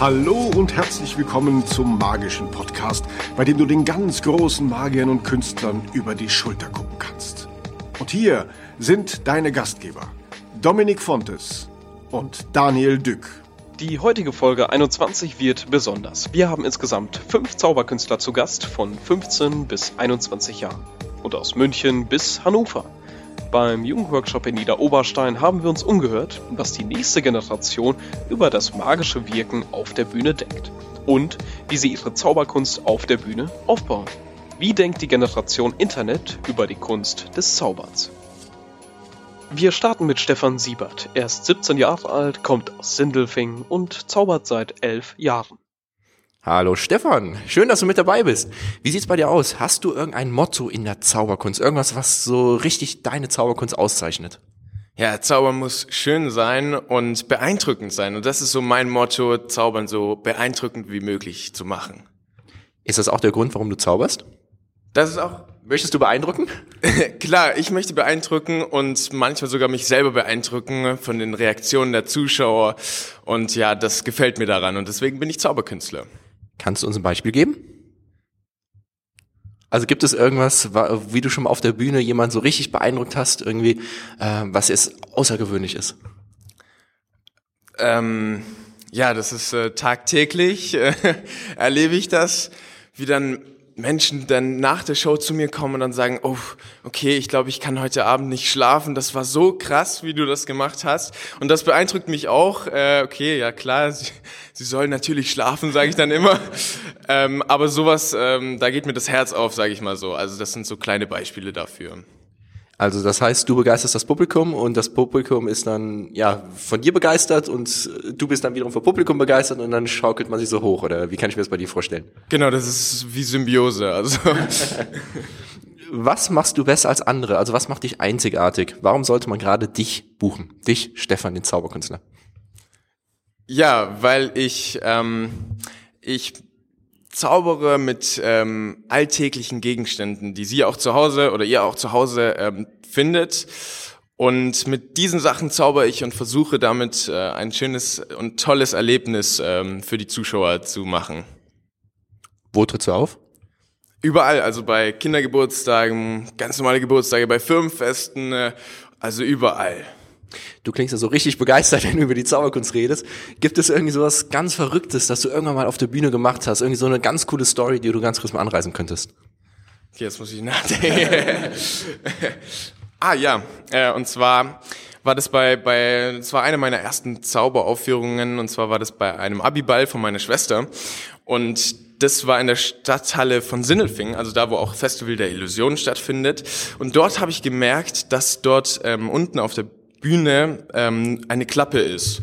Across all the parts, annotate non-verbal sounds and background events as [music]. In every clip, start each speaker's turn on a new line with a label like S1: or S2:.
S1: Hallo und herzlich willkommen zum magischen Podcast, bei dem du den ganz großen Magiern und Künstlern über die Schulter gucken kannst. Und hier sind deine Gastgeber, Dominik Fontes und Daniel Dück.
S2: Die heutige Folge 21 wird besonders. Wir haben insgesamt fünf Zauberkünstler zu Gast von 15 bis 21 Jahren und aus München bis Hannover. Beim Jugendworkshop in Niederoberstein haben wir uns umgehört, was die nächste Generation über das magische Wirken auf der Bühne denkt und wie sie ihre Zauberkunst auf der Bühne aufbauen. Wie denkt die Generation Internet über die Kunst des Zauberns? Wir starten mit Stefan Siebert. Er ist 17 Jahre alt, kommt aus Sindelfing und zaubert seit 11 Jahren.
S3: Hallo Stefan, schön, dass du mit dabei bist. Wie sieht's bei dir aus? Hast du irgendein Motto in der Zauberkunst? Irgendwas, was so richtig deine Zauberkunst auszeichnet?
S4: Ja, Zaubern muss schön sein und beeindruckend sein. Und das ist so mein Motto, Zaubern so beeindruckend wie möglich zu machen.
S3: Ist das auch der Grund, warum du zauberst?
S4: Das ist auch.
S3: Möchtest du beeindrucken? [laughs]
S4: Klar, ich möchte beeindrucken und manchmal sogar mich selber beeindrucken von den Reaktionen der Zuschauer. Und ja, das gefällt mir daran und deswegen bin ich Zauberkünstler.
S3: Kannst du uns ein Beispiel geben? Also gibt es irgendwas, wie du schon mal auf der Bühne jemand so richtig beeindruckt hast, irgendwie, äh, was jetzt außergewöhnlich ist?
S4: Ähm, ja, das ist äh, tagtäglich, [laughs] äh, erlebe ich das, wie dann Menschen dann nach der Show zu mir kommen und dann sagen, oh, okay, ich glaube, ich kann heute Abend nicht schlafen. Das war so krass, wie du das gemacht hast. Und das beeindruckt mich auch. Äh, okay, ja klar, [laughs] sie, sie sollen natürlich schlafen, sage ich dann immer. ähm, aber sowas, ähm, da geht mir das Herz auf, sage ich mal so. Also das sind so kleine Beispiele dafür.
S3: Also das heißt, du begeisterst das Publikum und das Publikum ist dann ja von dir begeistert und du bist dann wiederum vom Publikum begeistert und dann schaukelt man sich so hoch oder wie kann ich mir das bei dir vorstellen?
S4: Genau, das ist wie Symbiose. Also [laughs]
S3: was machst du besser als andere? Also was macht dich einzigartig? Warum sollte man gerade dich buchen? Dich, Stefan, den Zauberkünstler?
S4: Ja, weil ich ähm, ich zaubere mit ähm, alltäglichen Gegenständen, die sie auch zu Hause oder ihr auch zu Hause ähm, findet. Und mit diesen Sachen zauber ich und versuche damit äh, ein schönes und tolles Erlebnis ähm, für die Zuschauer zu machen.
S3: Wo trittst du auf?
S4: Überall, also bei Kindergeburtstagen, ganz normale Geburtstage, bei Firmenfesten, äh, also überall.
S3: Du klingst ja so richtig begeistert, [laughs] wenn du über die Zauberkunst redest. Gibt es irgendwie sowas ganz Verrücktes, das du irgendwann mal auf der Bühne gemacht hast? Irgendwie so eine ganz coole Story, die du ganz kurz mal anreißen könntest?
S4: Okay, jetzt muss ich nachdenken. [laughs] ah ja, äh, und zwar war das bei, bei, das war eine meiner ersten Zauberaufführungen und zwar war das bei einem Abiball von meiner Schwester und das war in der Stadthalle von Sinnelfingen, also da, wo auch Festival der Illusionen stattfindet. Und dort habe ich gemerkt, dass dort ähm, unten auf der Bühne ähm, eine Klappe ist.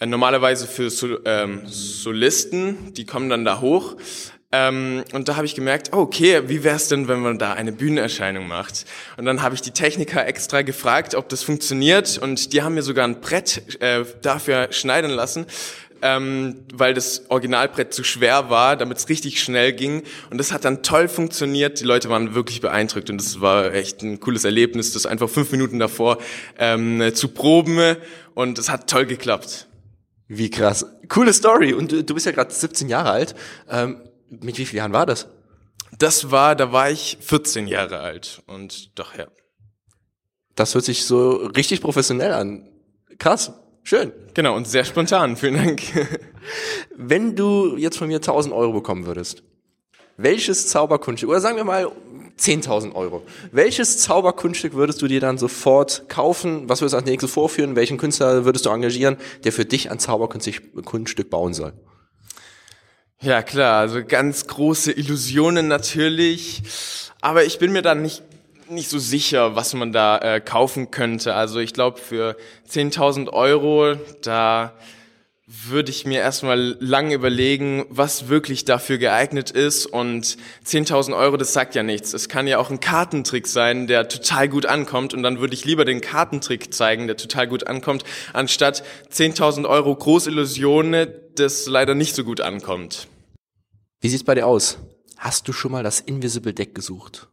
S4: Äh, normalerweise für Sol ähm, Solisten, die kommen dann da hoch. Ähm, und da habe ich gemerkt, oh, okay, wie wär's denn, wenn man da eine Bühnenerscheinung macht? Und dann habe ich die Techniker extra gefragt, ob das funktioniert. Und die haben mir sogar ein Brett äh, dafür schneiden lassen, ähm, weil das Originalbrett zu schwer war, damit es richtig schnell ging. Und das hat dann toll funktioniert. Die Leute waren wirklich beeindruckt und das war echt ein cooles Erlebnis, das einfach fünf Minuten davor ähm, zu proben und es hat toll geklappt.
S3: Wie krass. Coole Story. Und du, du bist ja gerade 17 Jahre alt. Ähm, mit wie vielen Jahren war das?
S4: Das war, da war ich 14 Jahre alt und doch ja.
S3: Das hört sich so richtig professionell an. Krass. Schön.
S4: Genau, und sehr spontan. Vielen Dank. [laughs]
S3: Wenn du jetzt von mir 1000 Euro bekommen würdest, welches Zauberkunststück, oder sagen wir mal 10.000 Euro, welches Zauberkunststück würdest du dir dann sofort kaufen? Was würdest du als nächstes vorführen? Welchen Künstler würdest du engagieren, der für dich ein Zauberkunststück bauen soll?
S4: Ja, klar, also ganz große Illusionen natürlich. Aber ich bin mir da nicht nicht so sicher, was man da äh, kaufen könnte. Also ich glaube, für 10.000 Euro, da würde ich mir erstmal lang überlegen, was wirklich dafür geeignet ist. Und 10.000 Euro, das sagt ja nichts. Es kann ja auch ein Kartentrick sein, der total gut ankommt. Und dann würde ich lieber den Kartentrick zeigen, der total gut ankommt, anstatt 10.000 Euro Großillusionen, das leider nicht so gut ankommt.
S3: Wie sieht's bei dir aus? Hast du schon mal das Invisible Deck gesucht?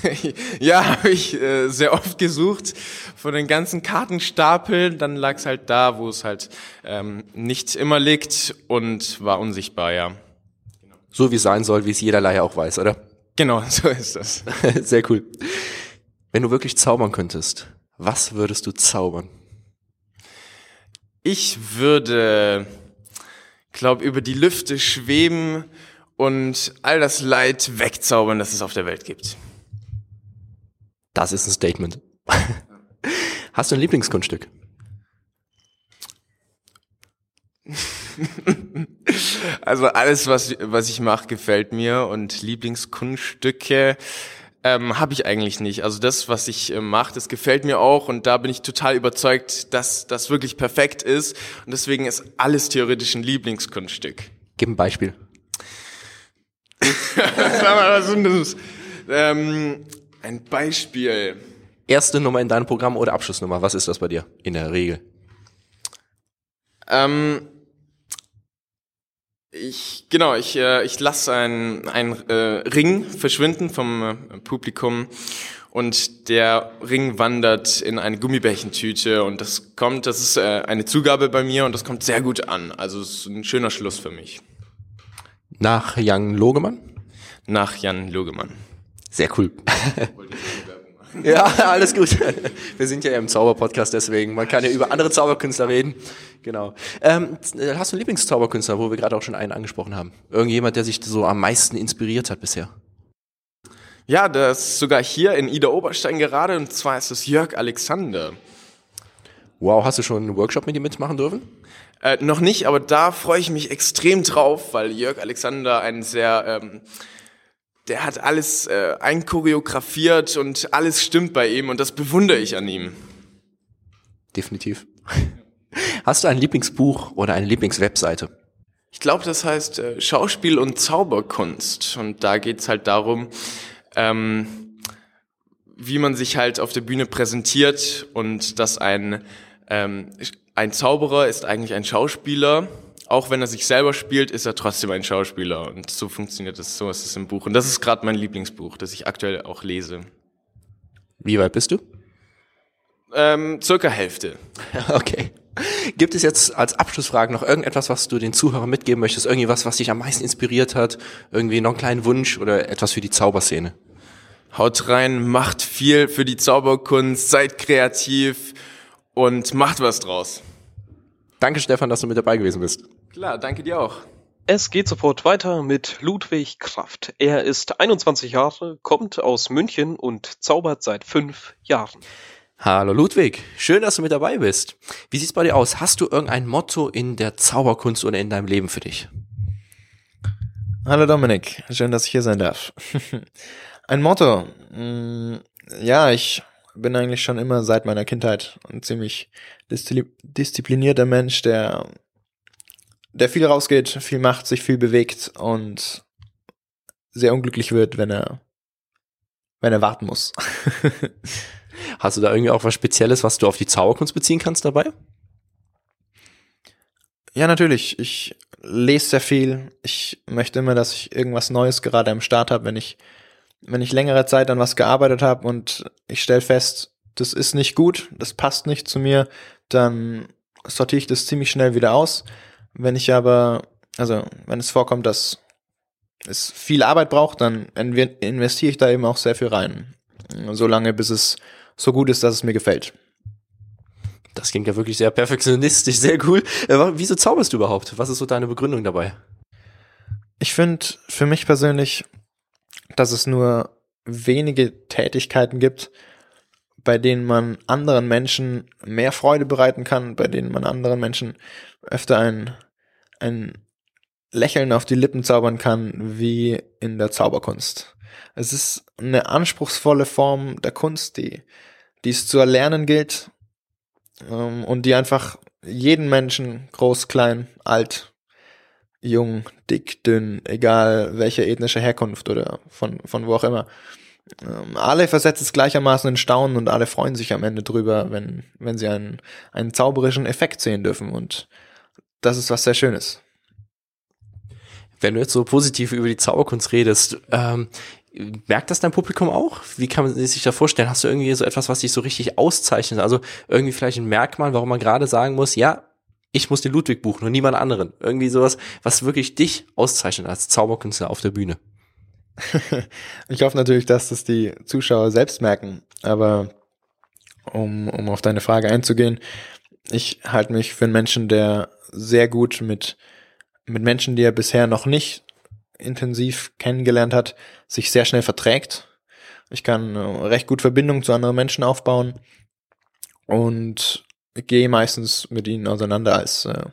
S3: [laughs]
S4: ja, habe ich äh, sehr oft gesucht von den ganzen Kartenstapeln. Dann lag es halt da, wo es halt ähm, nicht immer liegt und war unsichtbar, ja.
S3: So wie es sein soll, wie es jeder Laie auch weiß, oder?
S4: Genau, [laughs] so ist das. [laughs]
S3: Sehr cool. Wenn du wirklich zaubern könntest, was würdest du zaubern?
S4: Ich würde, glaub, über die Lüfte schweben und all das Leid wegzaubern, das es auf der Welt gibt.
S3: Das ist ein Statement. [laughs] Hast du ein Lieblingskunststück?
S4: also alles, was, was ich mache, gefällt mir und Lieblingskunststücke ähm, habe ich eigentlich nicht. Also das, was ich äh, mache, das gefällt mir auch und da bin ich total überzeugt, dass das wirklich perfekt ist und deswegen ist alles theoretisch ein Lieblingskunststück.
S3: Gib ein Beispiel. [laughs]
S4: was ist das? Ähm, ein Beispiel.
S3: Erste Nummer in deinem Programm oder Abschlussnummer? Was ist das bei dir in der Regel?
S4: Ähm, ich genau, ich äh, ich lasse einen ein äh, Ring verschwinden vom äh, Publikum und der Ring wandert in eine Gummibärchentüte und das kommt, das ist äh, eine Zugabe bei mir und das kommt sehr gut an. Also es ist ein schöner Schluss für mich.
S3: Nach Jan Logemann?
S4: Nach Jan Logemann.
S3: Sehr cool. [laughs] ja, alles gut. Wir sind ja im Zauberpodcast, deswegen. Man kann ja über andere Zauberkünstler reden. Genau. Ähm, hast du einen Lieblingszauberkünstler, wo wir gerade auch schon einen angesprochen haben? Irgendjemand, der sich so am meisten inspiriert hat bisher?
S4: Ja, das ist sogar hier in Ida Oberstein gerade, und zwar ist es Jörg Alexander.
S3: Wow, hast du schon einen Workshop mit ihm mitmachen dürfen?
S4: Äh, noch nicht, aber da freue ich mich extrem drauf, weil Jörg Alexander ein sehr ähm, der hat alles äh, einchoreografiert und alles stimmt bei ihm und das bewundere ich an ihm.
S3: Definitiv. [laughs] Hast du ein Lieblingsbuch oder eine Lieblingswebseite?
S4: Ich glaube, das heißt äh, Schauspiel und Zauberkunst. Und da geht's halt darum, ähm, wie man sich halt auf der Bühne präsentiert und dass ein, ähm, ein Zauberer ist eigentlich ein Schauspieler auch wenn er sich selber spielt, ist er trotzdem ein Schauspieler. Und so funktioniert das, so ist es im Buch. Und das ist gerade mein Lieblingsbuch, das ich aktuell auch lese.
S3: Wie weit bist du?
S4: Ähm, circa Hälfte. [laughs]
S3: Okay. Gibt es jetzt als Abschlussfrage noch irgendetwas, was du den Zuhörern mitgeben möchtest? Irgendwie was, was dich am meisten inspiriert hat? Irgendwie noch einen kleinen Wunsch oder etwas für die Zauberszene?
S4: Haut rein, macht viel für die Zauberkunst, seid kreativ und macht was draus.
S3: Danke, Stefan, dass du mit dabei gewesen bist.
S4: Klar, danke dir auch.
S2: Es geht sofort weiter mit Ludwig Kraft. Er ist 21 Jahre, kommt aus München und zaubert seit fünf Jahren.
S3: Hallo Ludwig, schön, dass du mit dabei bist. Wie sieht's bei dir aus? Hast du irgendein Motto in der Zauberkunst oder in deinem Leben für dich?
S5: Hallo Dominik, schön, dass ich hier sein darf. [laughs] Ein Motto. Mm, ja, ich bin eigentlich schon immer seit meiner Kindheit ein ziemlich disziplinierter Mensch, der der viel rausgeht, viel macht, sich viel bewegt und sehr unglücklich wird, wenn er, wenn er warten muss. [laughs]
S3: Hast du da irgendwie auch was Spezielles, was du auf die Zauberkunst beziehen kannst dabei?
S5: Ja, natürlich. Ich lese sehr viel. Ich möchte immer, dass ich irgendwas Neues gerade am Start habe, wenn ich, wenn ich längere Zeit an was gearbeitet habe und ich stelle fest, das ist nicht gut, das passt nicht zu mir, dann sortiere ich das ziemlich schnell wieder aus wenn ich aber, also wenn es vorkommt, dass es viel Arbeit braucht, dann investiere ich da eben auch sehr viel rein. Solange bis es so gut ist, dass es mir gefällt.
S3: Das klingt ja wirklich sehr perfektionistisch, sehr cool. Äh, wieso zauberst du überhaupt? Was ist so deine Begründung dabei?
S5: Ich finde für mich persönlich, dass es nur wenige Tätigkeiten gibt, bei denen man anderen Menschen mehr Freude bereiten kann, bei denen man anderen Menschen öfter ein, ein Lächeln auf die Lippen zaubern kann, wie in der Zauberkunst. Es ist eine anspruchsvolle Form der Kunst, die, die es zu erlernen gilt ähm, und die einfach jeden Menschen, groß, klein, alt, jung, dick, dünn, egal welche ethnische Herkunft oder von, von wo auch immer, ähm, alle versetzt es gleichermaßen in Staunen und alle freuen sich am Ende drüber, wenn, wenn sie einen, einen zauberischen Effekt sehen dürfen. Und das ist was sehr Schönes.
S3: Wenn du jetzt so positiv über die Zauberkunst redest, ähm, Merkt das dein Publikum auch? Wie kann man sich da vorstellen? Hast du irgendwie so etwas, was dich so richtig auszeichnet? Also irgendwie vielleicht ein Merkmal, warum man gerade sagen muss, ja, ich muss den Ludwig buchen und niemand anderen. Irgendwie sowas, was wirklich dich auszeichnet als Zauberkünstler auf der Bühne.
S5: Ich hoffe natürlich, dass das die Zuschauer selbst merken. Aber um, um auf deine Frage einzugehen, ich halte mich für einen Menschen, der sehr gut mit, mit Menschen, die er bisher noch nicht intensiv kennengelernt hat, sich sehr schnell verträgt. Ich kann recht gut Verbindungen zu anderen Menschen aufbauen und gehe meistens mit ihnen auseinander als, äh,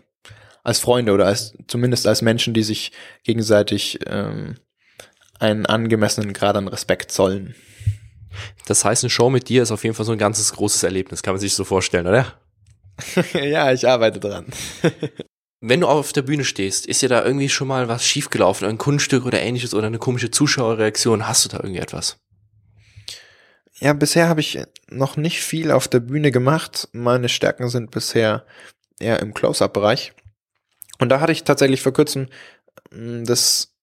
S5: als Freunde oder als zumindest als Menschen, die sich gegenseitig ähm, einen angemessenen Grad an Respekt zollen.
S3: Das heißt, eine Show mit dir ist auf jeden Fall so ein ganzes großes Erlebnis, kann man sich so vorstellen, oder? [laughs]
S5: ja, ich arbeite dran. [laughs]
S3: Wenn du auf der Bühne stehst, ist dir da irgendwie schon mal was schiefgelaufen, ein Kunststück oder ähnliches oder eine komische Zuschauerreaktion? Hast du da irgendwie etwas?
S5: Ja, bisher habe ich noch nicht viel auf der Bühne gemacht. Meine Stärken sind bisher eher im Close-Up-Bereich. Und da hatte ich tatsächlich vor kurzem hm, das,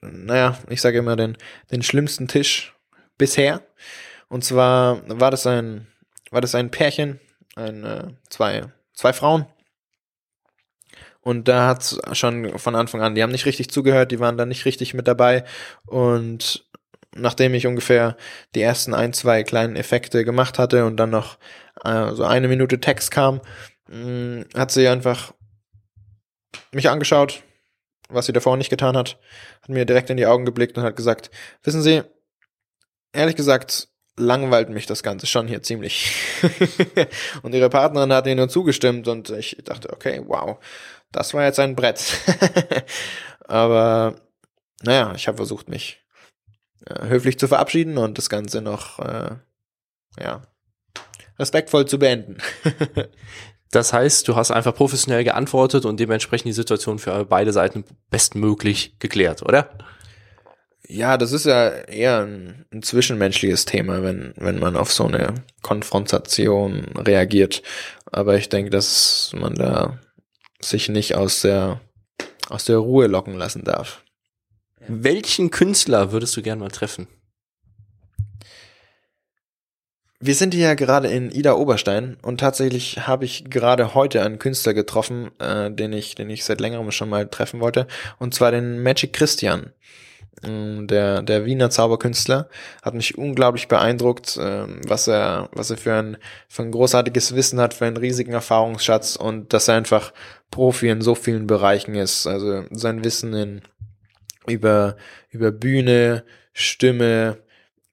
S5: naja, ich sage immer den, den schlimmsten Tisch bisher. Und zwar war das ein, war das ein Pärchen, ein, äh, zwei, zwei Frauen. Und da hat's schon von Anfang an, die haben nicht richtig zugehört, die waren da nicht richtig mit dabei. Und nachdem ich ungefähr die ersten ein, zwei kleinen Effekte gemacht hatte und dann noch äh, so eine Minute Text kam, mh, mm, hat sie einfach mich angeschaut, was sie davor nicht getan hat, hat mir direkt in die Augen geblickt und hat gesagt, wissen Sie, ehrlich gesagt, langweilt mich das Ganze schon hier ziemlich. [laughs] und ihre Partnerin hat ihr nur zugestimmt und ich dachte, okay, wow, das war jetzt ein Brett. [laughs] Aber naja, ich habe versucht, mich äh, höflich zu verabschieden und das Ganze noch, äh, ja, respektvoll zu beenden. [laughs]
S3: das heißt, du hast einfach professionell geantwortet und dementsprechend die Situation für beide Seiten bestmöglich geklärt, oder?
S5: Ja, das ist ja eher ein, ein, zwischenmenschliches Thema, wenn, wenn man auf so eine Konfrontation reagiert. Aber ich denke, dass man da sich nicht aus der, aus der Ruhe locken lassen darf.
S3: Welchen Künstler würdest du gern mal treffen?
S5: Wir sind hier gerade in Ida Oberstein und tatsächlich habe ich gerade heute einen Künstler getroffen, äh, den ich, den ich seit längerem schon mal treffen wollte, und zwar den Magic Christian. Mm, der, der Wiener Zauberkünstler hat mich unglaublich beeindruckt, äh, was er, was er für ein, für ein großartiges Wissen hat, für einen riesigen Erfahrungsschatz und dass er einfach Profi in so vielen Bereichen ist. Also sein Wissen in über, über Bühne, Stimme,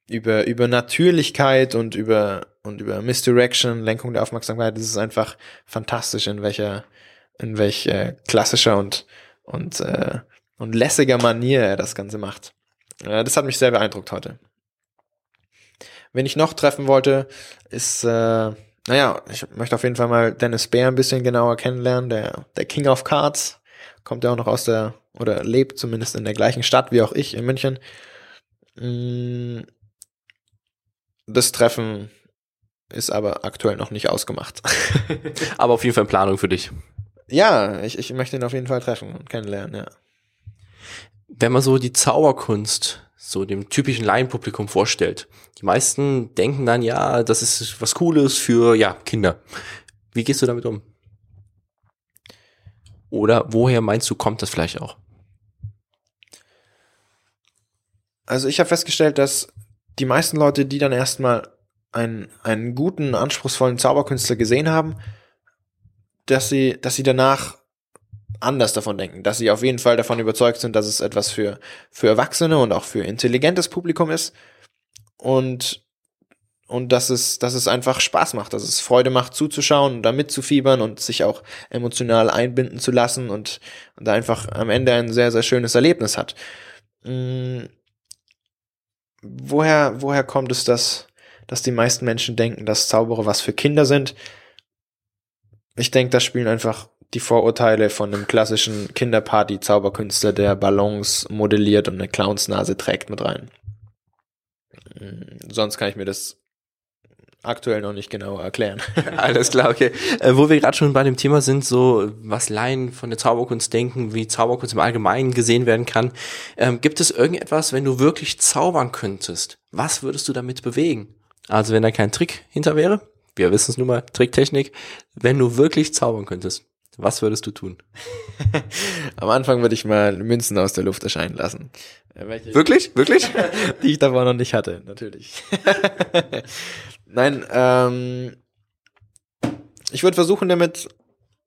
S5: über, über Natürlichkeit und über, und über Misdirection, Lenkung der Aufmerksamkeit. Das ist einfach fantastisch, in welcher, in welch äh, klassischer und, und, äh, und lässiger Manier er das Ganze macht. Äh, das hat mich sehr beeindruckt heute. Wen ich noch treffen wollte, ist, äh, naja, ich möchte auf jeden Fall mal Dennis Bär ein bisschen genauer kennenlernen, der, der King of Cards. Kommt ja auch noch aus der oder lebt zumindest in der gleichen Stadt wie auch ich in München. Mm, das Treffen ist aber aktuell noch nicht ausgemacht. [laughs]
S3: aber auf jeden Fall in Planung für dich.
S5: Ja, ich, ich möchte ihn auf jeden Fall treffen und kennenlernen, ja.
S3: Wenn man so die Zauberkunst so dem typischen Laienpublikum vorstellt, die meisten denken dann, ja, das ist was Cooles für, ja, Kinder. Wie gehst du damit um? Oder woher meinst du, kommt das vielleicht auch?
S5: Also ich habe festgestellt, dass die meisten Leute, die dann erstmal einen, einen guten, anspruchsvollen Zauberkünstler gesehen haben, dass sie, dass sie danach anders davon denken, dass sie auf jeden Fall davon überzeugt sind, dass es etwas für, für Erwachsene und auch für intelligentes Publikum ist und, und dass es, dass es einfach Spaß macht, dass es Freude macht zuzuschauen und da mitzufiebern und sich auch emotional einbinden zu lassen und, und da einfach am Ende ein sehr, sehr schönes Erlebnis hat. Mm, woher, woher kommt es, dass, dass die meisten Menschen denken, dass Zauberer was für Kinder sind? Ich denke, da spielen einfach die Vorurteile von einem klassischen Kinderparty-Zauberkünstler, der Ballons modelliert und eine Clownsnase trägt, mit rein. Hm, sonst kann ich mir das aktuell noch nicht genau erklären. [laughs]
S3: Alles klar, okay. Äh, wo wir gerade schon bei dem Thema sind, so was Laien von der Zauberkunst denken, wie Zauberkunst im Allgemeinen gesehen werden kann. Ähm, gibt es irgendetwas, wenn du wirklich zaubern könntest? Was würdest du damit bewegen? Also wenn da kein Trick hinter wäre, wir wissen es nun mal, Tricktechnik, wenn du wirklich zaubern könntest, was würdest du tun? [laughs]
S5: Am Anfang würde ich mal Münzen aus der Luft erscheinen lassen.
S3: Wirklich? Wirklich? [laughs]
S5: die ich davor noch nicht hatte, natürlich. Nein, ähm, ich würde versuchen, damit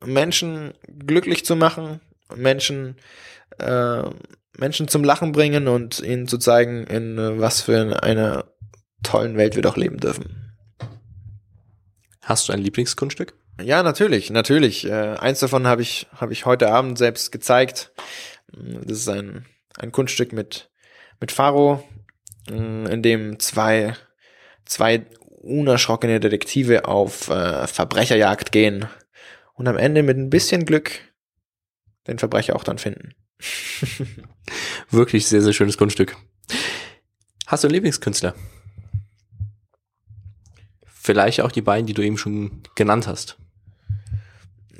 S5: Menschen glücklich zu machen, Menschen, äh, Menschen zum Lachen bringen und ihnen zu zeigen, in äh, was für einer tollen Welt wir doch leben dürfen.
S3: Hast du ein Lieblingskunststück?
S5: Ja, natürlich, natürlich. Äh, eins davon habe ich, habe ich heute Abend selbst gezeigt. Das ist ein, ein Kunststück mit, mit Pharaoh, mh, in dem zwei, zwei unerschrockene Detektive auf äh, Verbrecherjagd gehen und am Ende mit ein bisschen Glück den Verbrecher auch dann finden. [laughs]
S3: Wirklich sehr, sehr schönes Kunststück. Hast du einen Lieblingskünstler? Vielleicht auch die beiden, die du eben schon genannt hast.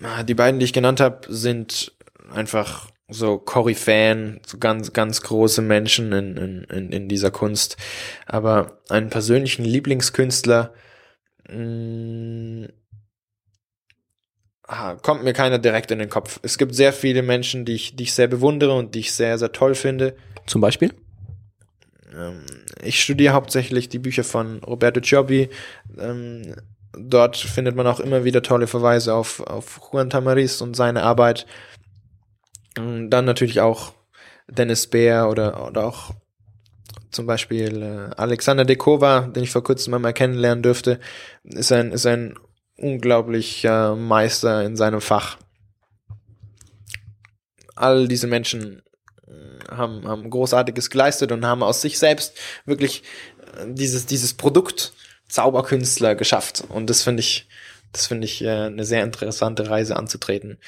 S5: Ah, Die beiden, die ich genannt habe, sind einfach so Koryphäen, so ganz, ganz große Menschen in, in, in, dieser Kunst. Aber einen persönlichen Lieblingskünstler mh, ah, kommt mir keiner direkt in den Kopf. Es gibt sehr viele Menschen, die ich, die ich sehr bewundere und die ich sehr, sehr toll finde.
S3: Zum Beispiel?
S5: Ähm, ich studiere hauptsächlich die Bücher von Roberto Giobbi. Ähm, dort findet man auch immer wieder tolle Verweise auf, auf Juan Tamariz und seine Arbeit. Dann natürlich auch Dennis Beer oder, oder auch zum Beispiel äh, Alexander Dekova, den ich vor kurzem einmal kennenlernen dürfte, ist ein, ist ein unglaublicher Meister in seinem Fach. All diese Menschen äh, haben, haben Großartiges geleistet und haben aus sich selbst wirklich äh, dieses, dieses Produkt Zauberkünstler geschafft. Und das finde ich, das finde ich eine sehr interessante Reise anzutreten.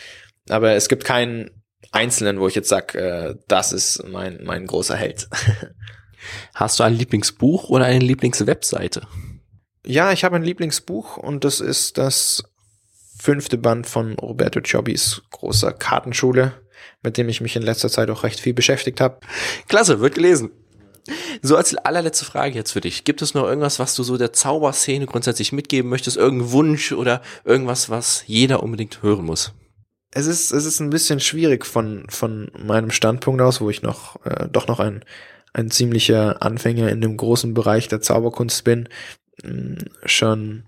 S5: Aber es gibt keinen Einzelnen, wo ich jetzt sage, äh, das ist mein, mein großer Held. [laughs]
S3: Hast du ein Lieblingsbuch oder eine Lieblingswebseite?
S5: ja, ich habe ein Lieblingsbuch und das ist das fünfte Band von Roberto Giobbis großer Kartenschule, mit dem ich mich in letzter Zeit auch recht viel beschäftigt habe.
S3: Klasse, wird gelesen. So als allerletzte Frage jetzt für dich. Gibt es noch irgendwas, was du so der Zauberszene grundsätzlich mitgeben möchtest? Irgendein Wunsch oder irgendwas, was jeder unbedingt hören muss?
S5: Es ist, es ist ein bisschen schwierig von, von meinem Standpunkt aus, wo ich noch, äh, doch noch ein, ein ziemlicher Anfänger in dem großen Bereich der Zauberkunst bin, mh, schon,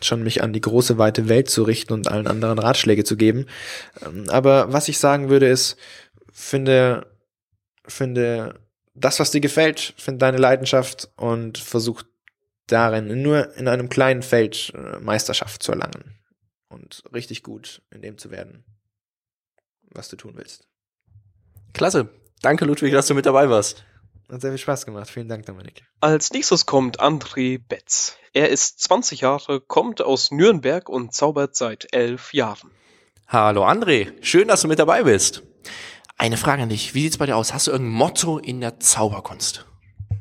S5: schon mich an die große weite Welt zu richten und allen anderen Ratschläge zu geben. Ähm, aber was ich sagen würde ist, finde, finde das, was dir gefällt, finde deine Leidenschaft und versuch darin nur in einem kleinen Feld äh, Meisterschaft zu erlangen und richtig gut in dem zu werden, was du tun willst.
S3: Klasse. Danke, Ludwig, dass du mit dabei warst.
S5: Hat sehr viel Spaß gemacht. Vielen Dank, Dominik.
S2: Als nächstes kommt André Betz. Er ist 20 Jahre, kommt aus Nürnberg und zaubert seit elf Jahren.
S3: Hallo André, schön, dass du mit dabei bist. Eine Frage an dich, wie sieht's bei dir aus? Hast du irgendein Motto in der Zauberkunst?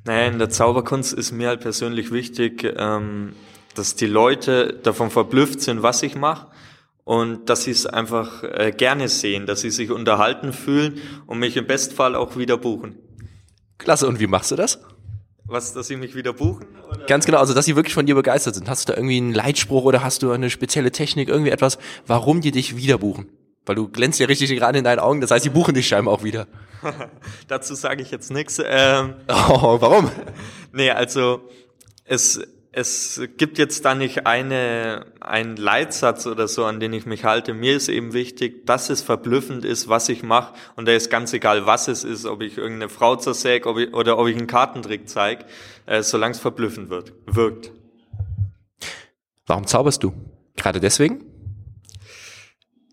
S6: Naja, in der Zauberkunst ist mir halt persönlich wichtig, ähm, dass die Leute davon verblüfft sind, was ich mache und dass sie es einfach äh, gerne sehen, dass sie sich unterhalten fühlen und mich im Bestfall auch wieder buchen.
S3: Klasse, und wie machst du das?
S6: Was, dass sie mich wieder buchen? Oder?
S3: Ganz genau, also dass sie wirklich von dir begeistert sind. Hast du da irgendwie einen Leitspruch oder hast du eine spezielle Technik, irgendwie etwas, warum die dich wieder buchen? Weil du glänzt ja richtig gerade in deinen Augen, das heißt, die buchen dich scheinbar auch wieder. [laughs]
S6: Dazu sage ich jetzt nichts. Ähm, [laughs]
S3: Oh, warum?
S6: Nee, also es, es gibt jetzt da nicht eine, einen Leitsatz oder so, an den ich mich halte. Mir ist eben wichtig, dass es verblüffend ist, was ich mache. Und da ist ganz egal, was es ist, ob ich irgendeine Frau zersäge ob ich, oder ob ich einen Kartentrick zeige, äh, solange es verblüffend wird, wirkt.
S3: Warum zauberst du? Gerade deswegen?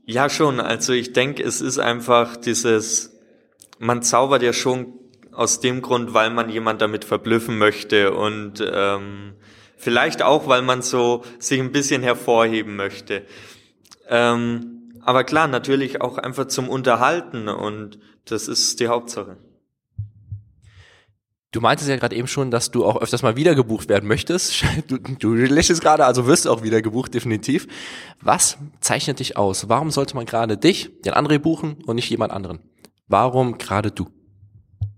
S6: Ja, schon. Also ich denke, es ist einfach dieses, man zaubert ja schon aus dem Grund, weil man jemand damit verblüffen möchte und ähm, vielleicht auch, weil man so sich ein bisschen hervorheben möchte. Ähm, aber klar, natürlich auch einfach zum Unterhalten und das ist die Hauptsache.
S3: Du meintest ja gerade eben schon, dass du auch öfters mal wieder gebucht werden möchtest. [laughs] Du, du lächelst gerade, also wirst du auch wieder gebucht, definitiv. Was zeichnet dich aus? Warum sollte man gerade dich, den André buchen und nicht jemand anderen? Warum gerade du?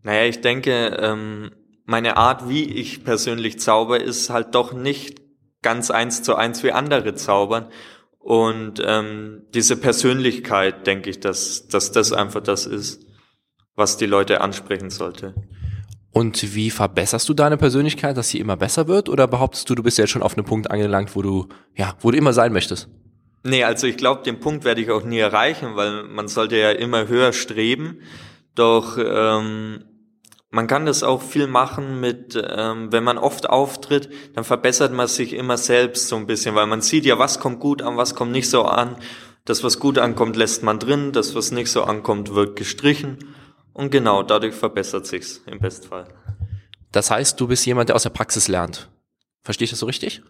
S6: Naja, ich denke, ähm, meine Art, wie ich persönlich zauber, ist halt doch nicht ganz eins zu eins wie andere zaubern. Und ähm, diese Persönlichkeit, denke ich, dass, dass das einfach das ist, was die Leute ansprechen sollte.
S3: Und wie verbesserst du deine Persönlichkeit, dass sie immer besser wird? Oder behauptest du, du bist jetzt schon auf einem Punkt angelangt, wo du, ja, wo du immer sein möchtest?
S6: Nee, also ich glaube, den Punkt werde ich auch nie erreichen, weil man sollte ja immer höher streben. Doch ähm, man kann das auch viel machen mit, ähm, wenn man oft auftritt, dann verbessert man sich immer selbst so ein bisschen, weil man sieht ja, was kommt gut an, was kommt nicht so an. Das, was gut ankommt, lässt man drin, das, was nicht so ankommt, wird gestrichen. Und genau, dadurch verbessert sich's im Bestfall.
S3: Das heißt, du bist jemand, der aus der Praxis lernt. Verstehe ich das so richtig?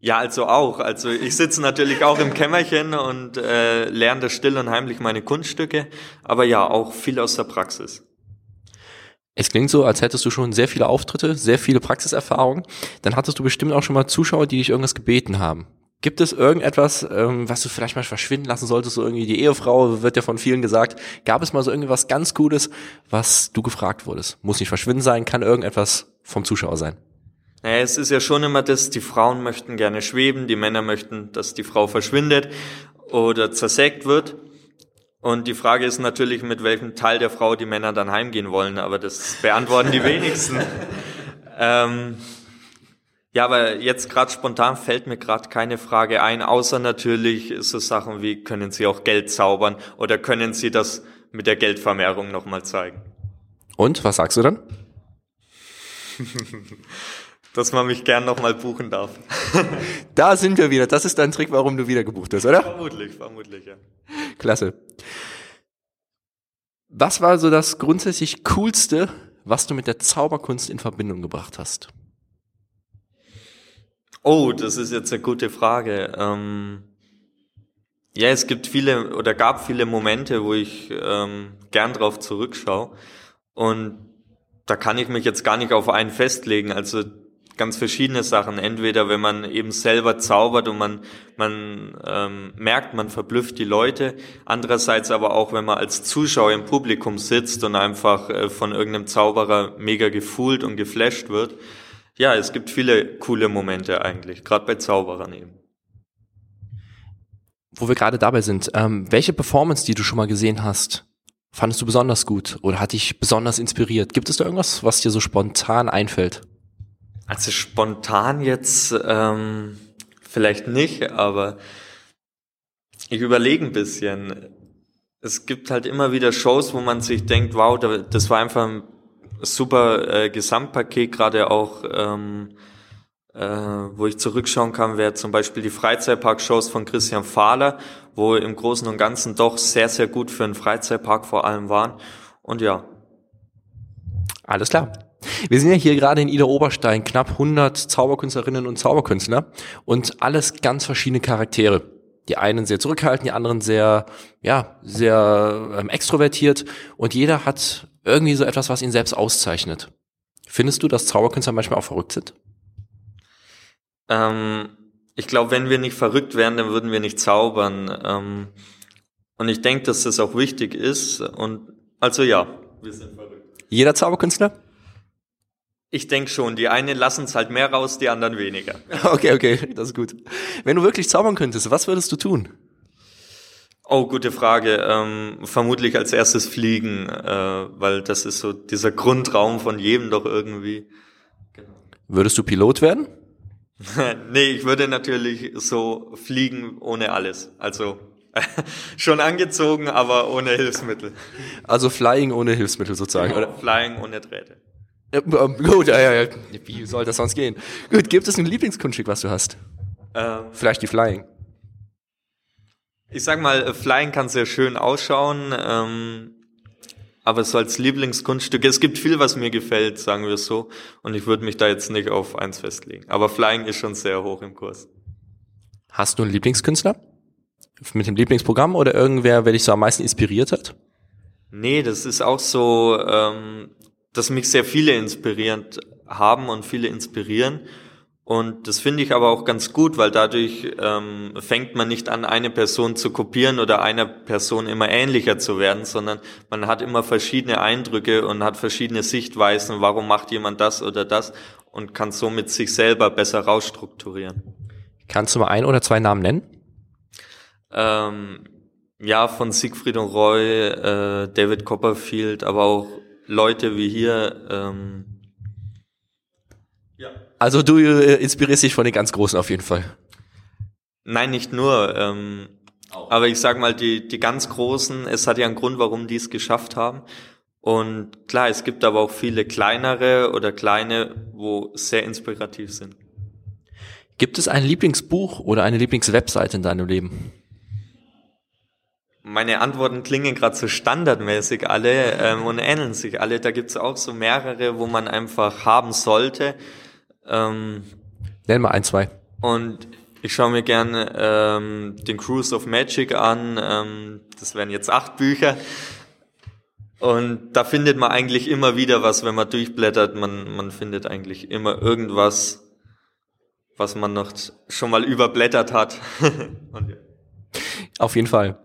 S6: Ja, also auch. Also ich sitze natürlich auch im Kämmerchen und äh, lerne das still und heimlich meine Kunststücke, aber ja, auch viel aus der Praxis.
S3: Es klingt so, als hättest du schon sehr viele Auftritte, sehr viele Praxiserfahrungen. Dann hattest du bestimmt auch schon mal Zuschauer, die dich irgendwas gebeten haben. Gibt es irgendetwas, ähm, was du vielleicht mal verschwinden lassen solltest? So irgendwie die Ehefrau wird ja von vielen gesagt. Gab es mal so irgendwas ganz Gutes, was du gefragt wurdest? Muss nicht verschwinden sein, kann irgendetwas vom Zuschauer sein.
S6: Naja, es ist ja schon immer das, die Frauen möchten gerne schweben, die Männer möchten, dass die Frau verschwindet oder zersägt wird. Und die Frage ist natürlich, mit welchem Teil der Frau die Männer dann heimgehen wollen, aber das beantworten die wenigsten. [laughs] ähm, ja, aber jetzt gerade spontan fällt mir gerade keine Frage ein, außer natürlich so Sachen wie, können Sie auch Geld zaubern oder können Sie das mit der Geldvermehrung nochmal zeigen?
S3: Und, was sagst du dann? [laughs]
S6: Dass man mich gern nochmal buchen darf. [laughs]
S3: da sind wir wieder. Das ist dein Trick, warum du wieder gebucht wirst, oder?
S6: Vermutlich, vermutlich, ja.
S3: Klasse. Was war so das grundsätzlich Coolste, was du mit der Zauberkunst in Verbindung gebracht hast?
S6: Oh, das ist jetzt eine gute Frage. Ähm, ja, es gibt viele oder gab viele Momente, wo ich ähm, gern drauf zurückschaue. Und da kann ich mich jetzt gar nicht auf einen festlegen. Also ganz verschiedene Sachen. Entweder wenn man eben selber zaubert und man, man ähm, merkt, man verblüfft die Leute. Andererseits aber auch, wenn man als Zuschauer im Publikum sitzt und einfach äh, von irgendeinem Zauberer mega gefühlt und geflasht wird. Ja, es gibt viele coole Momente eigentlich, gerade bei Zauberern eben.
S3: Wo wir gerade dabei sind, ähm, welche Performance, die du schon mal gesehen hast, fandest du besonders gut oder hat dich besonders inspiriert? Gibt es da irgendwas, was dir so spontan einfällt?
S6: Also spontan jetzt ähm, vielleicht nicht, aber ich überlege ein bisschen. Es gibt halt immer wieder Shows, wo man sich denkt, wow, das war einfach ein super äh, Gesamtpaket, gerade auch, ähm, äh, wo ich zurückschauen kann, wäre zum Beispiel die Freizeitpark-Shows von Christian Fahler, wo im Großen und Ganzen doch sehr, sehr gut für einen Freizeitpark vor allem waren. Und ja.
S3: Alles klar. Wir sind ja hier gerade in Ida Oberstein, knapp 100 Zauberkünstlerinnen und Zauberkünstler und alles ganz verschiedene Charaktere. Die einen sehr zurückhaltend, die anderen sehr, ja, sehr ähm, extrovertiert und jeder hat irgendwie so etwas, was ihn selbst auszeichnet. Findest du, dass Zauberkünstler manchmal auch verrückt sind?
S6: Ähm, ich glaube, wenn wir nicht verrückt wären, dann würden wir nicht zaubern. Ähm, und ich denke, dass das auch wichtig ist. Und also ja, wir sind verrückt.
S3: Jeder Zauberkünstler?
S6: Ich denke schon. Die einen lassen es halt mehr raus, die anderen weniger. [laughs]
S3: Okay, okay, das ist gut. Wenn du wirklich zaubern könntest, was würdest du tun?
S6: Oh, gute Frage. Ähm, vermutlich als erstes fliegen, äh, weil das ist so dieser Grundraum von jedem doch irgendwie.
S3: Genau. Würdest du Pilot werden? [laughs]
S6: nee, ich würde natürlich so fliegen ohne alles. Also [laughs] schon angezogen, aber ohne Hilfsmittel.
S3: Also Flying ohne Hilfsmittel sozusagen,
S6: genau, oder? Flying ohne Drähte.
S3: Ja, ähm, gut, ja, ja, ja. Wie soll das sonst gehen? Gut, gibt es ein Lieblingskunststück, was du hast? Ähm, Vielleicht die Flying.
S6: Ich sag mal, äh, Flying kann sehr schön ausschauen, ähm, aber so als Lieblingskunststück, es gibt viel, was mir gefällt, sagen wir so, und ich würde mich da jetzt nicht auf eins festlegen. Aber Flying ist schon sehr hoch im Kurs.
S3: Hast du einen Lieblingskünstler? Mit dem Lieblingsprogramm oder irgendwer, wer dich so am meisten inspiriert hat?
S6: Nee, das ist auch so, ähm, dass mich sehr viele inspirierend haben und viele inspirieren. Und das finde ich aber auch ganz gut, weil dadurch ähm, fängt man nicht an, eine Person zu kopieren oder einer Person immer ähnlicher zu werden, sondern man hat immer verschiedene Eindrücke und hat verschiedene Sichtweisen, warum macht jemand das oder das und kann somit sich selber besser rausstrukturieren.
S3: Kannst du mal ein oder zwei Namen nennen?
S6: Ähm, ja, von Siegfried und Roy, äh, David Copperfield, aber auch Leute wie hier. Ähm,
S3: Also du äh, inspirierst dich von den ganz Großen auf jeden Fall.
S6: nein, nicht nur. Ähm, aber ich sag mal, die, die ganz Großen, es hat ja einen Grund, warum die es geschafft haben. Und klar, es gibt aber auch viele kleinere oder kleine, wo sehr inspirativ sind.
S3: Gibt es ein Lieblingsbuch oder eine Lieblingswebseite in deinem Leben?
S6: Meine Antworten klingen gerade so standardmäßig alle ähm, und ähneln sich alle. Da gibt's auch so mehrere, wo man einfach haben sollte. Ähm,
S3: Nenn mal ein, zwei.
S6: und ich schaue mir gerne ähm, den Cruise of Magic an. Ähm, das wären jetzt acht Bücher. Und da findet man eigentlich immer wieder was, wenn man durchblättert. Man, man findet eigentlich immer irgendwas, was man noch schon mal überblättert hat. [laughs]
S3: Auf jeden Fall.